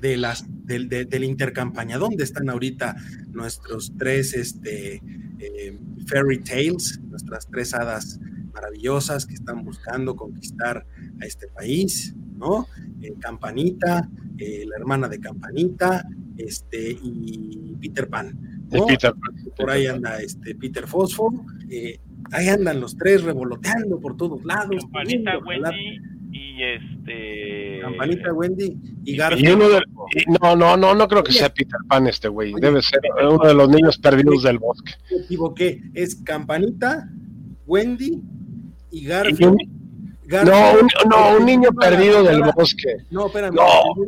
De las, del, del intercampaña, ¿dónde están ahorita nuestros tres este, eh, fairy tales, nuestras tres hadas maravillosas que están buscando conquistar a este país? ¿no? Eh, Campanita, eh, la hermana de Campanita, este, y Peter Pan. Por ahí anda este Peter Fosfo, eh, ahí andan los tres revoloteando por todos lados. Campanita, Wendy y este. Campanita, Wendy y Garfield. no, no, no, no creo que sea Peter Pan este güey. Debe ser uno de los niños perdidos del bosque. Me equivoqué. Es Campanita, Wendy y Garfield. No, un, no, un niño perdido del bosque. No, espérame, no.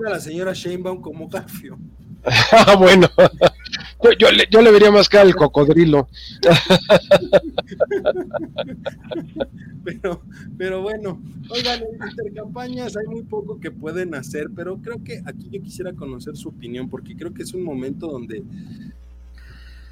la señora Sheinbaum como Garfio. ah, bueno. Yo, le, yo le vería más que al cocodrilo. pero, pero bueno, oigan, en intercampañas hay muy poco que pueden hacer, pero creo que aquí yo quisiera conocer su opinión, porque creo que es un momento donde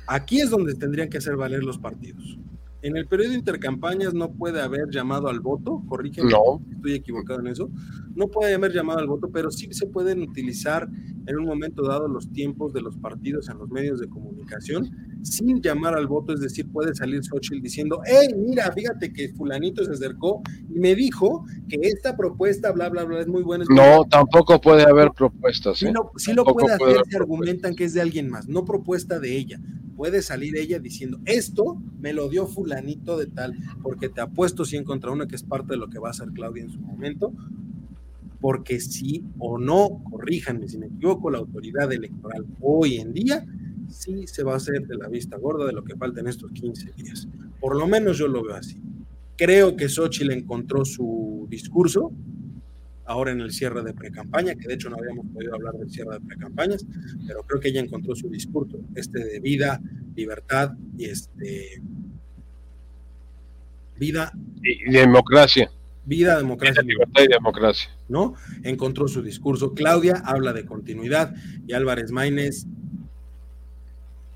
aquí es donde tendrían que hacer valer los partidos. En el periodo de intercampañas no puede haber llamado al voto, corrígeme, no. estoy equivocado en eso, no puede haber llamado al voto, pero sí se pueden utilizar en un momento dado los tiempos de los partidos en los medios de comunicación sin llamar al voto, es decir, puede salir Xochitl diciendo, hey, mira, fíjate que fulanito se acercó y me dijo que esta propuesta, bla, bla, bla, es muy buena. no, tampoco puede haber propuestas. ¿eh? Sí, lo, puede hacer si argumentan que es de alguien más, no propuesta de ella puede salir ella diciendo, esto me lo dio fulanito de tal, porque te apuesto 100 contra una que es parte de lo que va a hacer Claudia en su momento, porque sí o no, corríjanme si me equivoco, la autoridad electoral hoy en día sí se va a hacer de la vista gorda de lo que falta en estos 15 días. Por lo menos yo lo veo así. Creo que Xochitl encontró su discurso, ahora en el cierre de precampaña, que de hecho no habíamos podido hablar del cierre de precampañas, pero creo que ella encontró su discurso, este de vida, libertad y este vida y democracia. Vida, democracia. libertad y democracia. ¿No? Encontró su discurso. Claudia habla de continuidad y Álvarez Maínez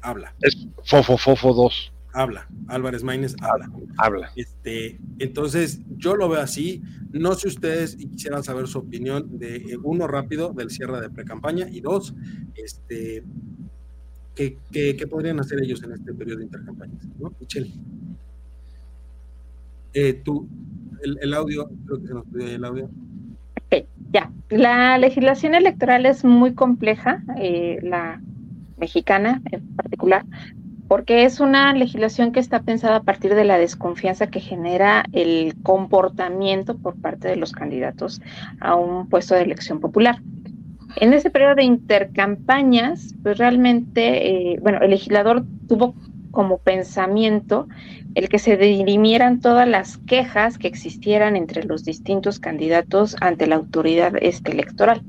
habla. Es Fofo Fofo 2 habla, Álvarez Maínez habla. Habla. Este, entonces, yo lo veo así. No sé ustedes y quisieran saber su opinión de eh, uno rápido del cierre de precampaña y dos, este, ¿qué, qué, podrían hacer ellos en este periodo de intercampañas? ¿no? Michelle. Eh, tú, el, audio, creo que se nos pide el audio. ya. La legislación electoral es muy compleja, eh, la mexicana en particular, porque es una legislación que está pensada a partir de la desconfianza que genera el comportamiento por parte de los candidatos a un puesto de elección popular. En ese periodo de intercampañas, pues realmente, eh, bueno, el legislador tuvo como pensamiento el que se dirimieran todas las quejas que existieran entre los distintos candidatos ante la autoridad este, electoral.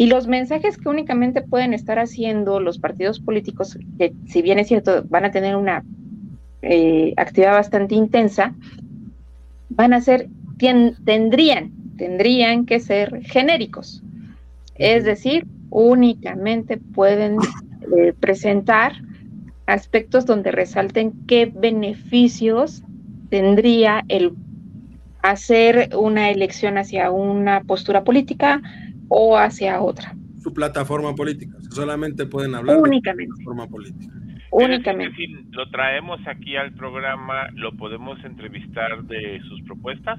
Y los mensajes que únicamente pueden estar haciendo los partidos políticos, que si bien es cierto, van a tener una eh, actividad bastante intensa, van a ser, tendrían, tendrían que ser genéricos. Es decir, únicamente pueden eh, presentar aspectos donde resalten qué beneficios tendría el hacer una elección hacia una postura política, o hacia otra. Su plataforma política, solamente pueden hablar Únicamente. de plataforma política. Únicamente. Si lo traemos aquí al programa, ¿lo podemos entrevistar de sus propuestas?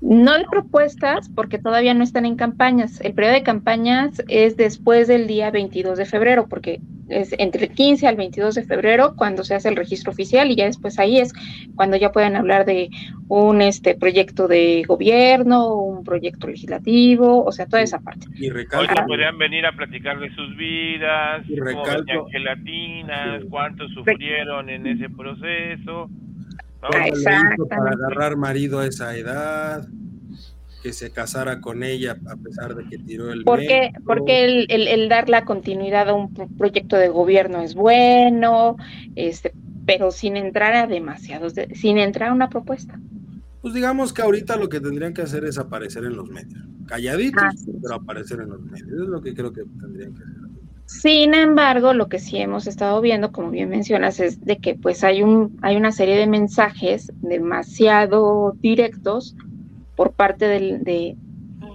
No de propuestas, porque todavía no están en campañas. El periodo de campañas es después del día 22 de febrero, porque es entre el 15 al 22 de febrero cuando se hace el registro oficial y ya después ahí es cuando ya pueden hablar de un este proyecto de gobierno, un proyecto legislativo, o sea, toda esa parte. Y recalco, Hoy podrían venir a platicar de sus vidas, y recalco, gelatinas, cuánto sufrieron en ese proceso. ¿No? Para agarrar marido a esa edad que se casara con ella a pesar de que tiró el porque porque el, el, dar la continuidad a un proyecto de gobierno es bueno este pero sin entrar a demasiados sin entrar a una propuesta. Pues digamos que ahorita lo que tendrían que hacer es aparecer en los medios. Calladitos ah, pero aparecer en los medios. Es lo que creo que tendrían que hacer sin embargo, lo que sí hemos estado viendo, como bien mencionas, es de que pues hay un hay una serie de mensajes demasiado directos por parte de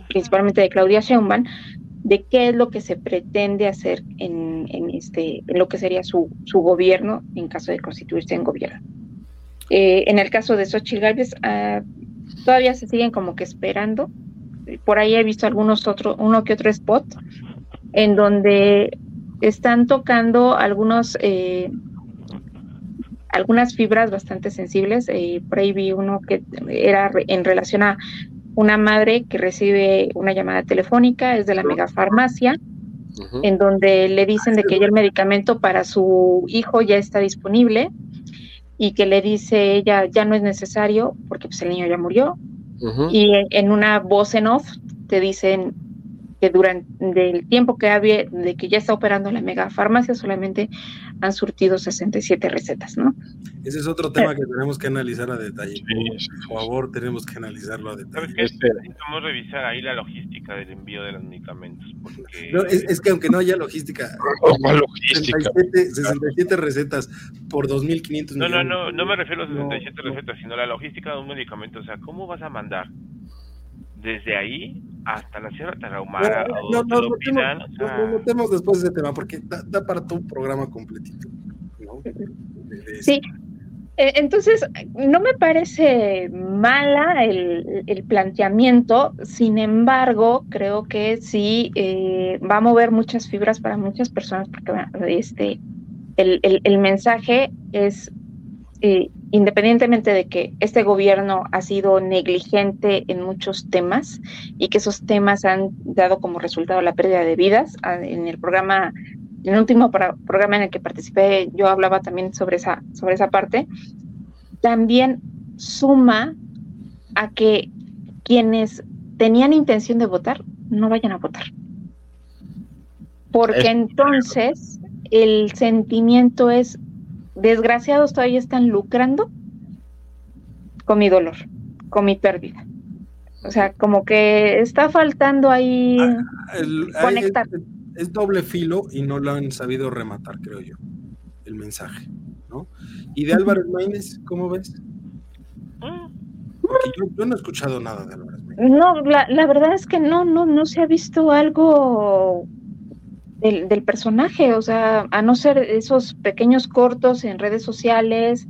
principalmente de Claudia Sheinbaum de qué es lo que se pretende hacer en, este en lo que sería su, su gobierno en caso de constituirse en gobierno. Eh, en el caso de Xochitl Gálvez, ah, todavía se siguen como que esperando. Por ahí he visto algunos otros, uno que otro spot en donde están tocando algunos eh, algunas fibras bastante sensibles. Eh, por ahí vi uno que era en relación a una madre que recibe una llamada telefónica, es de la megafarmacia, en donde le dicen de que ya el medicamento para su hijo ya está disponible y que le dice ella ya no es necesario porque pues el niño ya murió. Y en una voz en off te dicen que durante el tiempo que había, de que ya está operando la mega farmacia, solamente han surtido 67 recetas, ¿no? Ese es otro tema que tenemos que analizar a detalle. Por favor, tenemos que analizarlo a detalle. Necesitamos revisar ahí la logística del envío de los medicamentos. es, que aunque no haya logística, 67, recetas por 2.500 No, no, no, no me refiero a 67 recetas, sino la logística de un medicamento. O sea, ¿cómo vas a mandar desde ahí hasta la Sierra Tarahumara no, no, no, metemos después de ese tema porque da, para todo un programa completito. Sí, e, entonces no me parece mala el, el, planteamiento, sin embargo, creo que sí eh, va a mover muchas fibras para muchas personas porque este, el, el, el mensaje es eh, independientemente de que este gobierno ha sido negligente en muchos temas y que esos temas han dado como resultado la pérdida de vidas, ah, en el programa, en el último programa en el que participé, yo hablaba también sobre esa, sobre esa parte, también suma a que quienes tenían intención de votar no vayan a votar. Porque entonces el sentimiento es desgraciados todavía están lucrando con mi dolor, con mi pérdida. O sea, como que está faltando ahí ah, conectar. Es, doble filo y no lo han sabido rematar, creo yo, el mensaje, ¿no? Y de Álvaro Maínez, ¿cómo ves? Porque yo, no he escuchado nada de Álvaro Maínez. No, la, la verdad es que no, no, no se ha visto algo del, personaje, o sea, a no ser esos pequeños cortos en redes sociales,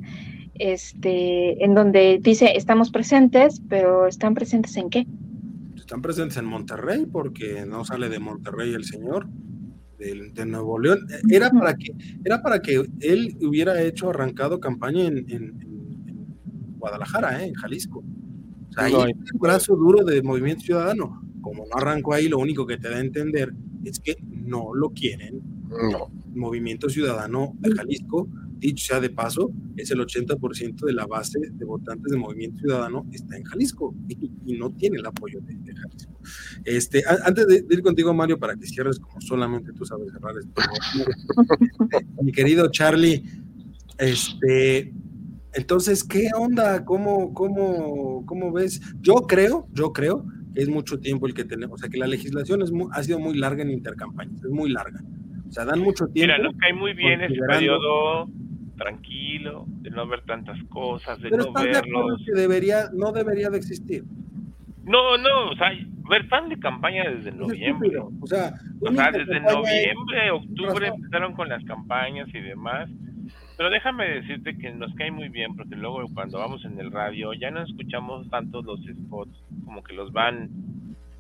este, en donde dice estamos presentes, pero están presentes en qué? Están presentes en Monterrey porque no sale de Monterrey el señor de, Nuevo León. Era para que era para que él hubiera hecho arrancado campaña en, Guadalajara, ¿eh? en Jalisco. O sea, ahí hay un brazo duro de Movimiento Ciudadano. Como no arrancó ahí, lo único que te da a entender es que no lo quieren. No. Movimiento Ciudadano de Jalisco, dicho sea de paso, es el 80% de la base de votantes de Movimiento Ciudadano está en Jalisco y, no tiene el apoyo de, Jalisco. Este, antes de, ir contigo, Mario, para que cierres como solamente tú sabes cerrar esto, mi querido Charlie, este, entonces, ¿qué onda? ¿Cómo, cómo, cómo ves? Yo creo, yo creo es mucho tiempo el que tenemos, o sea que la legislación es ha sido muy larga en intercampañas, es muy larga. O sea, dan mucho tiempo. Mira, nos cae muy bien ese periodo tranquilo, de no ver tantas cosas, de no verlos. que debería, no debería de existir. No, no, o sea, ver tan de campaña desde noviembre. O sea, o sea desde noviembre, octubre empezaron con las campañas y demás. Pero déjame decirte que nos cae muy bien porque luego cuando vamos en el radio ya no escuchamos tanto los spots, como que los van,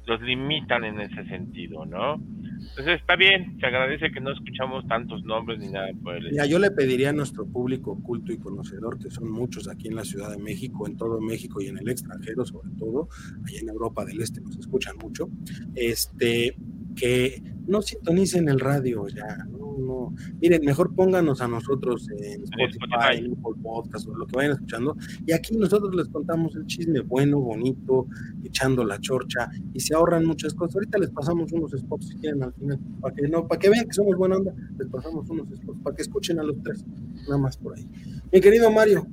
los limitan en ese sentido, ¿no? Entonces está bien, se agradece que no escuchamos tantos nombres ni nada por el Mira, yo le pediría a nuestro público culto y conocedor, que son muchos aquí en la Ciudad de México, en todo México y en el extranjero, sobre todo, allá en Europa del Este nos escuchan mucho, este, que no sintonicen el radio ya, no, no. Miren, mejor pónganos a nosotros en Spotify, en Apple Podcast o lo que vayan escuchando, y aquí nosotros les contamos el chisme bueno, bonito, echando la chorcha, y se ahorran muchas cosas. Ahorita les pasamos unos spots si quieren al final, para que no, para que vean que somos buena onda, les pasamos unos spots, para que escuchen a los tres, nada más por ahí. Mi querido Mario,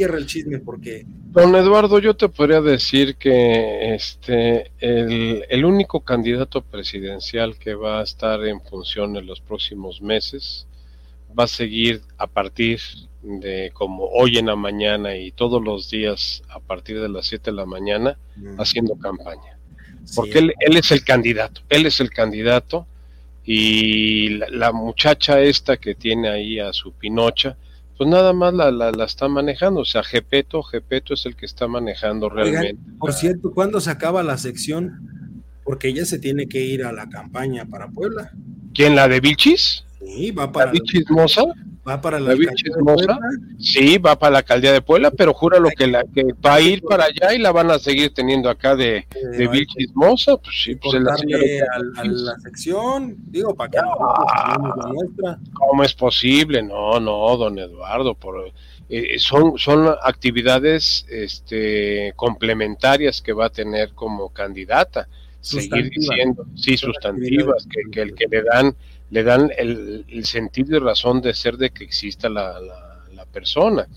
tierra el chisme porque Don Eduardo, yo te podría decir que este el, el, único candidato presidencial que va a estar en función en los próximos meses va a seguir a partir de como hoy en la mañana y todos los días a partir de las 7 de la mañana mm. haciendo campaña. Porque él, él, es el candidato, él es el candidato y la, la muchacha esta que tiene ahí a su pinocha, pues nada más la, la, la, está manejando. O sea, Gepeto, Gepeto es el que está manejando realmente. por cierto, ¿cuándo se acaba la sección? Porque ella se tiene que ir a la campaña para Puebla. ¿Quién, la de Vilchis? Sí, va para. ¿La Vilchis Moza? Va para la, la Moza. Sí, va para la alcaldía de Puebla, pero jura lo que, la, que va a ir para allá y la van a seguir teniendo acá de, de Vilchis Moza. Pues sí, pues la a, a, la sección, digo, para la nuestra. ¿Cómo es posible? No, no, don Eduardo, por. Eh, son, son actividades este, complementarias que va a tener como candidata. Seguir diciendo, sí, sustantivas, que, que, que le dan le dan el, el, sentido y razón de ser de que exista la, la, la persona.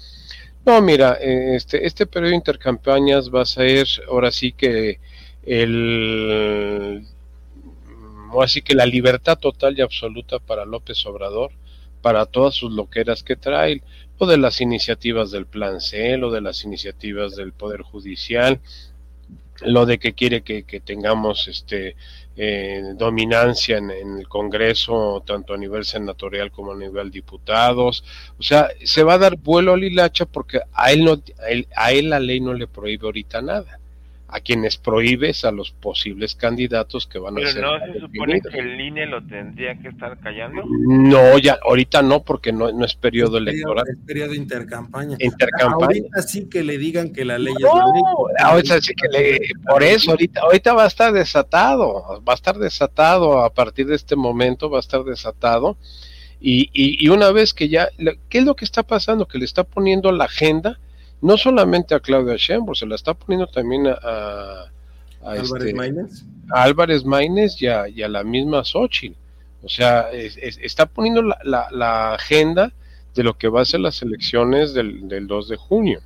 No, mira, este, este periodo de intercampañas va a ser ahora sí que el así que la libertad total y absoluta para López Obrador, para todas sus loqueras que trae, o de las iniciativas del Plan C, o de las iniciativas del Poder Judicial, lo de que quiere que, tengamos este eh, dominancia en, el Congreso, tanto a nivel senatorial como a nivel diputados. O sea, se va a dar vuelo al hilacha porque a él, no, a a él la ley no le prohíbe ahorita nada a quienes prohíbes a los posibles candidatos que van Pero a ser. no se supone que el INE lo tendría que estar callando. No, ya, ahorita no, porque no, no es periodo es electoral. Es periodo intercampaña. Intercampaña. Ahorita sí que le digan que la ley no, es la ley. Ahorita sí que le, por eso, ahorita, ahorita va a estar desatado, va a estar desatado a partir de este momento, va a estar desatado. Y, y, y una vez que ya, ¿qué es lo que está pasando? Que le está poniendo la agenda no solamente a Claudia Sheinbaum, se la está poniendo también a, a, a Álvarez este, Maínez. a Álvarez Maínez y a, y a la misma Xochitl. O sea, es, es, está poniendo la, la, la, agenda de lo que va a ser las elecciones del, del 2 de junio.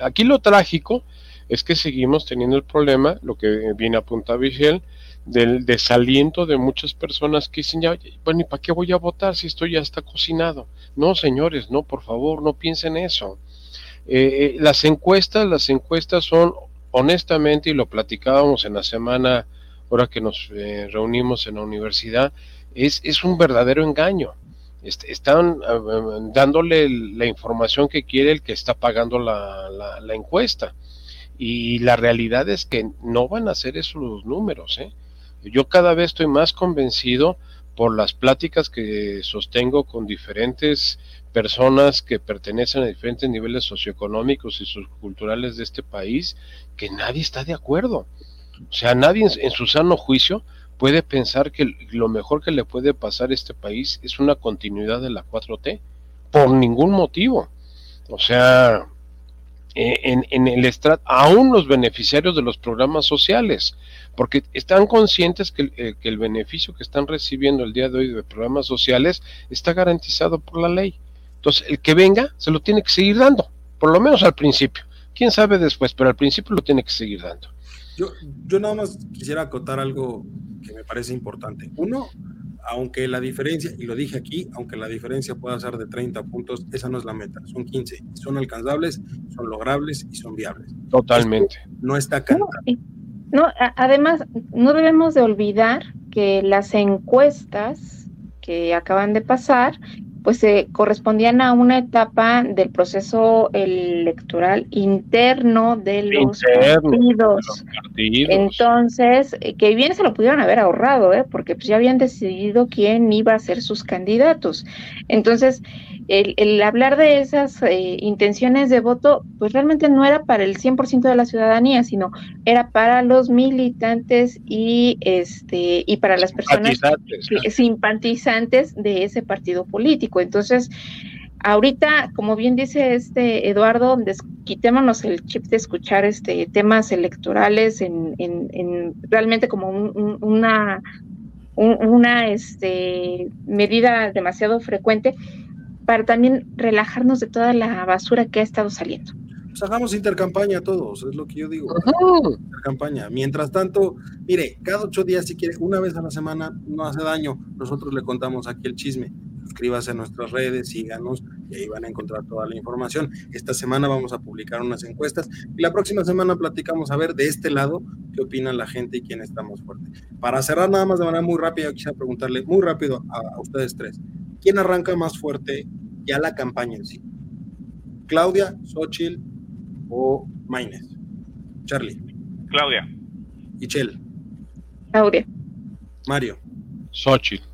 Aquí lo trágico es que seguimos teniendo el problema, lo que viene a punta Vigel, del desaliento de muchas personas que dicen, ya, bueno, ¿y para qué voy a votar si esto ya está cocinado? No, señores, no, por favor, no piensen eso. Eh, las encuestas, las encuestas son, honestamente, y lo platicábamos en la semana, ahora que nos eh, reunimos en la universidad, es, es un verdadero engaño. Est están uh, dándole la información que quiere el que está pagando la, la, la, encuesta. Y la realidad es que no van a ser esos los números. ¿eh? Yo cada vez estoy más convencido por las pláticas que sostengo con diferentes personas que pertenecen a diferentes niveles socioeconómicos y socioculturales de este país, que nadie está de acuerdo. O sea, nadie en, su sano juicio puede pensar que lo mejor que le puede pasar a este país es una continuidad de la 4T, por ningún motivo. O sea, en, en el estrato, aún los beneficiarios de los programas sociales, porque están conscientes que el, que el beneficio que están recibiendo el día de hoy de programas sociales está garantizado por la ley. Entonces, el que venga se lo tiene que seguir dando, por lo menos al principio. Quién sabe después, pero al principio lo tiene que seguir dando. Yo, yo nada más quisiera acotar algo que me parece importante. Uno, aunque la diferencia, y lo dije aquí, aunque la diferencia pueda ser de 30 puntos, esa no es la meta, son 15. Son alcanzables, son logrables y son viables. Totalmente. Esto no está cantado. No, no, además, no debemos de olvidar que las encuestas que acaban de pasar pues eh, correspondían a una etapa del proceso electoral interno de los, interno, partidos. De los partidos. Entonces, eh, que bien se lo pudieron haber ahorrado, ¿eh? porque pues ya habían decidido quién iba a ser sus candidatos. Entonces, el, hablar de esas eh, intenciones de voto, pues realmente no era para el 100% de la ciudadanía, sino era para los militantes y este y para las personas simpatizantes de ese partido político. Entonces, ahorita, como bien dice este Eduardo, quitémonos el chip de escuchar este temas electorales en, en, realmente como una una este, medida demasiado frecuente para también relajarnos de toda la basura que ha estado saliendo. Pues hagamos intercampaña todos, es lo que yo digo. Intercampaña. Mientras tanto, mire, cada ocho días, si quiere, una vez a la semana, no hace daño. Nosotros le contamos aquí el chisme. Suscríbase a nuestras redes, síganos y ahí van a encontrar toda la información. Esta semana vamos a publicar unas encuestas y la próxima semana platicamos a ver de este lado qué opina la gente y quién está más fuerte. Para cerrar nada más de manera muy rápida, quisiera preguntarle muy rápido a ustedes tres. ¿Quién arranca más fuerte ya la campaña en sí? ¿Claudia, Xochitl o Maines? Charlie. Claudia. Ichel. Claudia. Mario. Xochitl.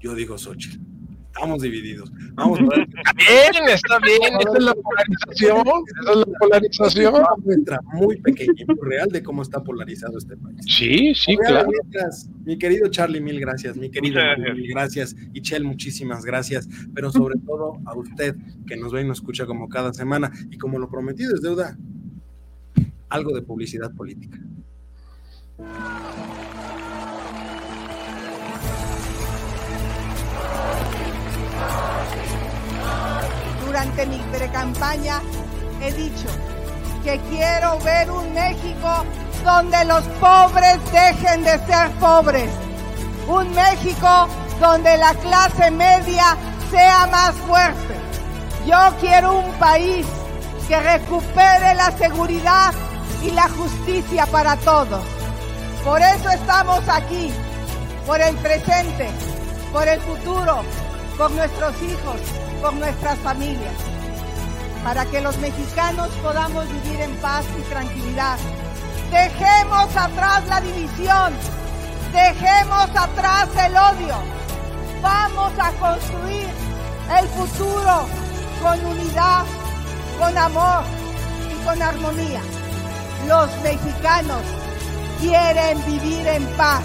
Yo digo Xochitl estamos divididos. Vamos está bien, está bien. Esa es la polarización. Esa es la polarización. Muestra muy pequeña y muy real de cómo está polarizado este país. Sí, sí, claro. Mi querido Charlie, mil gracias. Mi querido gracias. mil gracias. Y Chel, muchísimas gracias. Pero sobre todo a usted que nos ve y nos escucha como cada semana. Y como lo prometido es deuda, algo de publicidad política. Durante mi precampaña he dicho que quiero ver un México donde los pobres dejen de ser pobres. Un México donde la clase media sea más fuerte. Yo quiero un país que recupere la seguridad y la justicia para todos. Por eso estamos aquí, por el presente, por el futuro, por nuestros hijos, por nuestras familias, para que los mexicanos podamos vivir en paz y tranquilidad. Dejemos atrás la división, dejemos atrás el odio. Vamos a construir el futuro con unidad, con amor y con armonía. Los mexicanos quieren vivir en paz,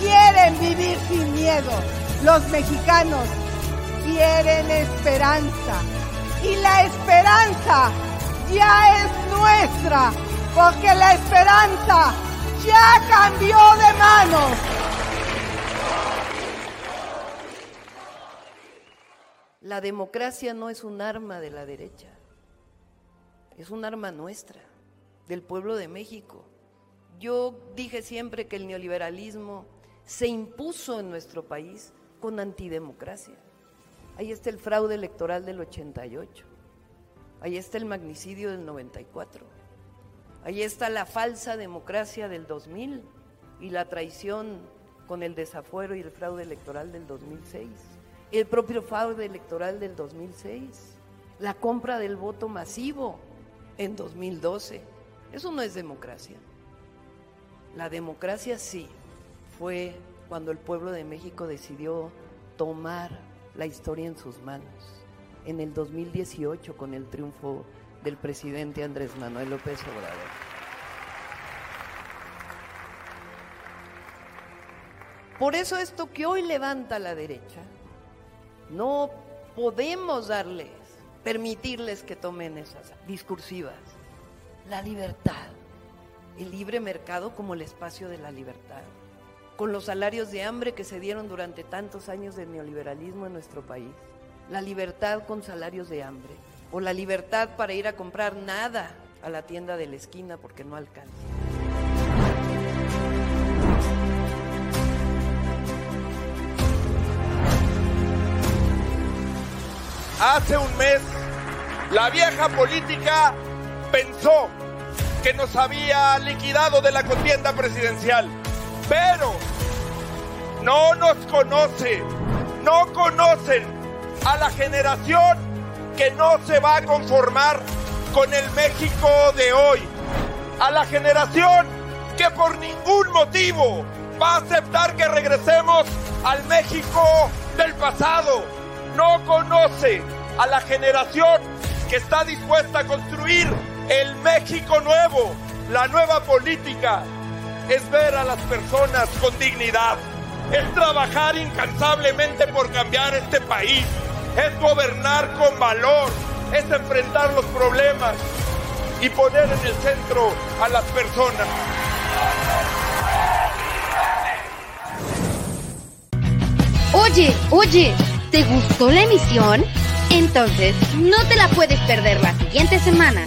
quieren vivir sin miedo. Los mexicanos quieren esperanza. Y la esperanza ya es nuestra, porque la esperanza ya cambió de manos. La democracia no es un arma de la derecha, es un arma nuestra, del pueblo de México. Yo dije siempre que el neoliberalismo se impuso en nuestro país con antidemocracia. Ahí está el fraude electoral del 88. Ahí está el magnicidio del 94. Ahí está la falsa democracia del 2000 y la traición con el desafuero y el fraude electoral del 2006. El propio fraude electoral del 2006. La compra del voto masivo en 2012. Eso no es democracia. La democracia sí fue cuando el pueblo de México decidió tomar la historia en sus manos. En el 2018 con el triunfo del presidente Andrés Manuel López Obrador. Por eso esto que hoy levanta la derecha, no podemos darles, permitirles que tomen esas discursivas. La libertad, el libre mercado como el espacio de la libertad con los salarios de hambre que se dieron durante tantos años del neoliberalismo en nuestro país, la libertad con salarios de hambre, o la libertad para ir a comprar nada a la tienda de la esquina porque no alcanza. Hace un mes, la vieja política pensó que nos había liquidado de la contienda presidencial, pero no nos conoce, no conocen a la generación que no se va a conformar con el México de hoy, a la generación que por ningún motivo va a aceptar que regresemos al México del pasado, no conoce a la generación que está dispuesta a construir el México nuevo, la nueva política. Es ver a las personas con dignidad, es trabajar incansablemente por cambiar este país, es gobernar con valor, es enfrentar los problemas y poner en el centro a las personas. Oye, oye, ¿te gustó la emisión? Entonces, no te la puedes perder la siguiente semana.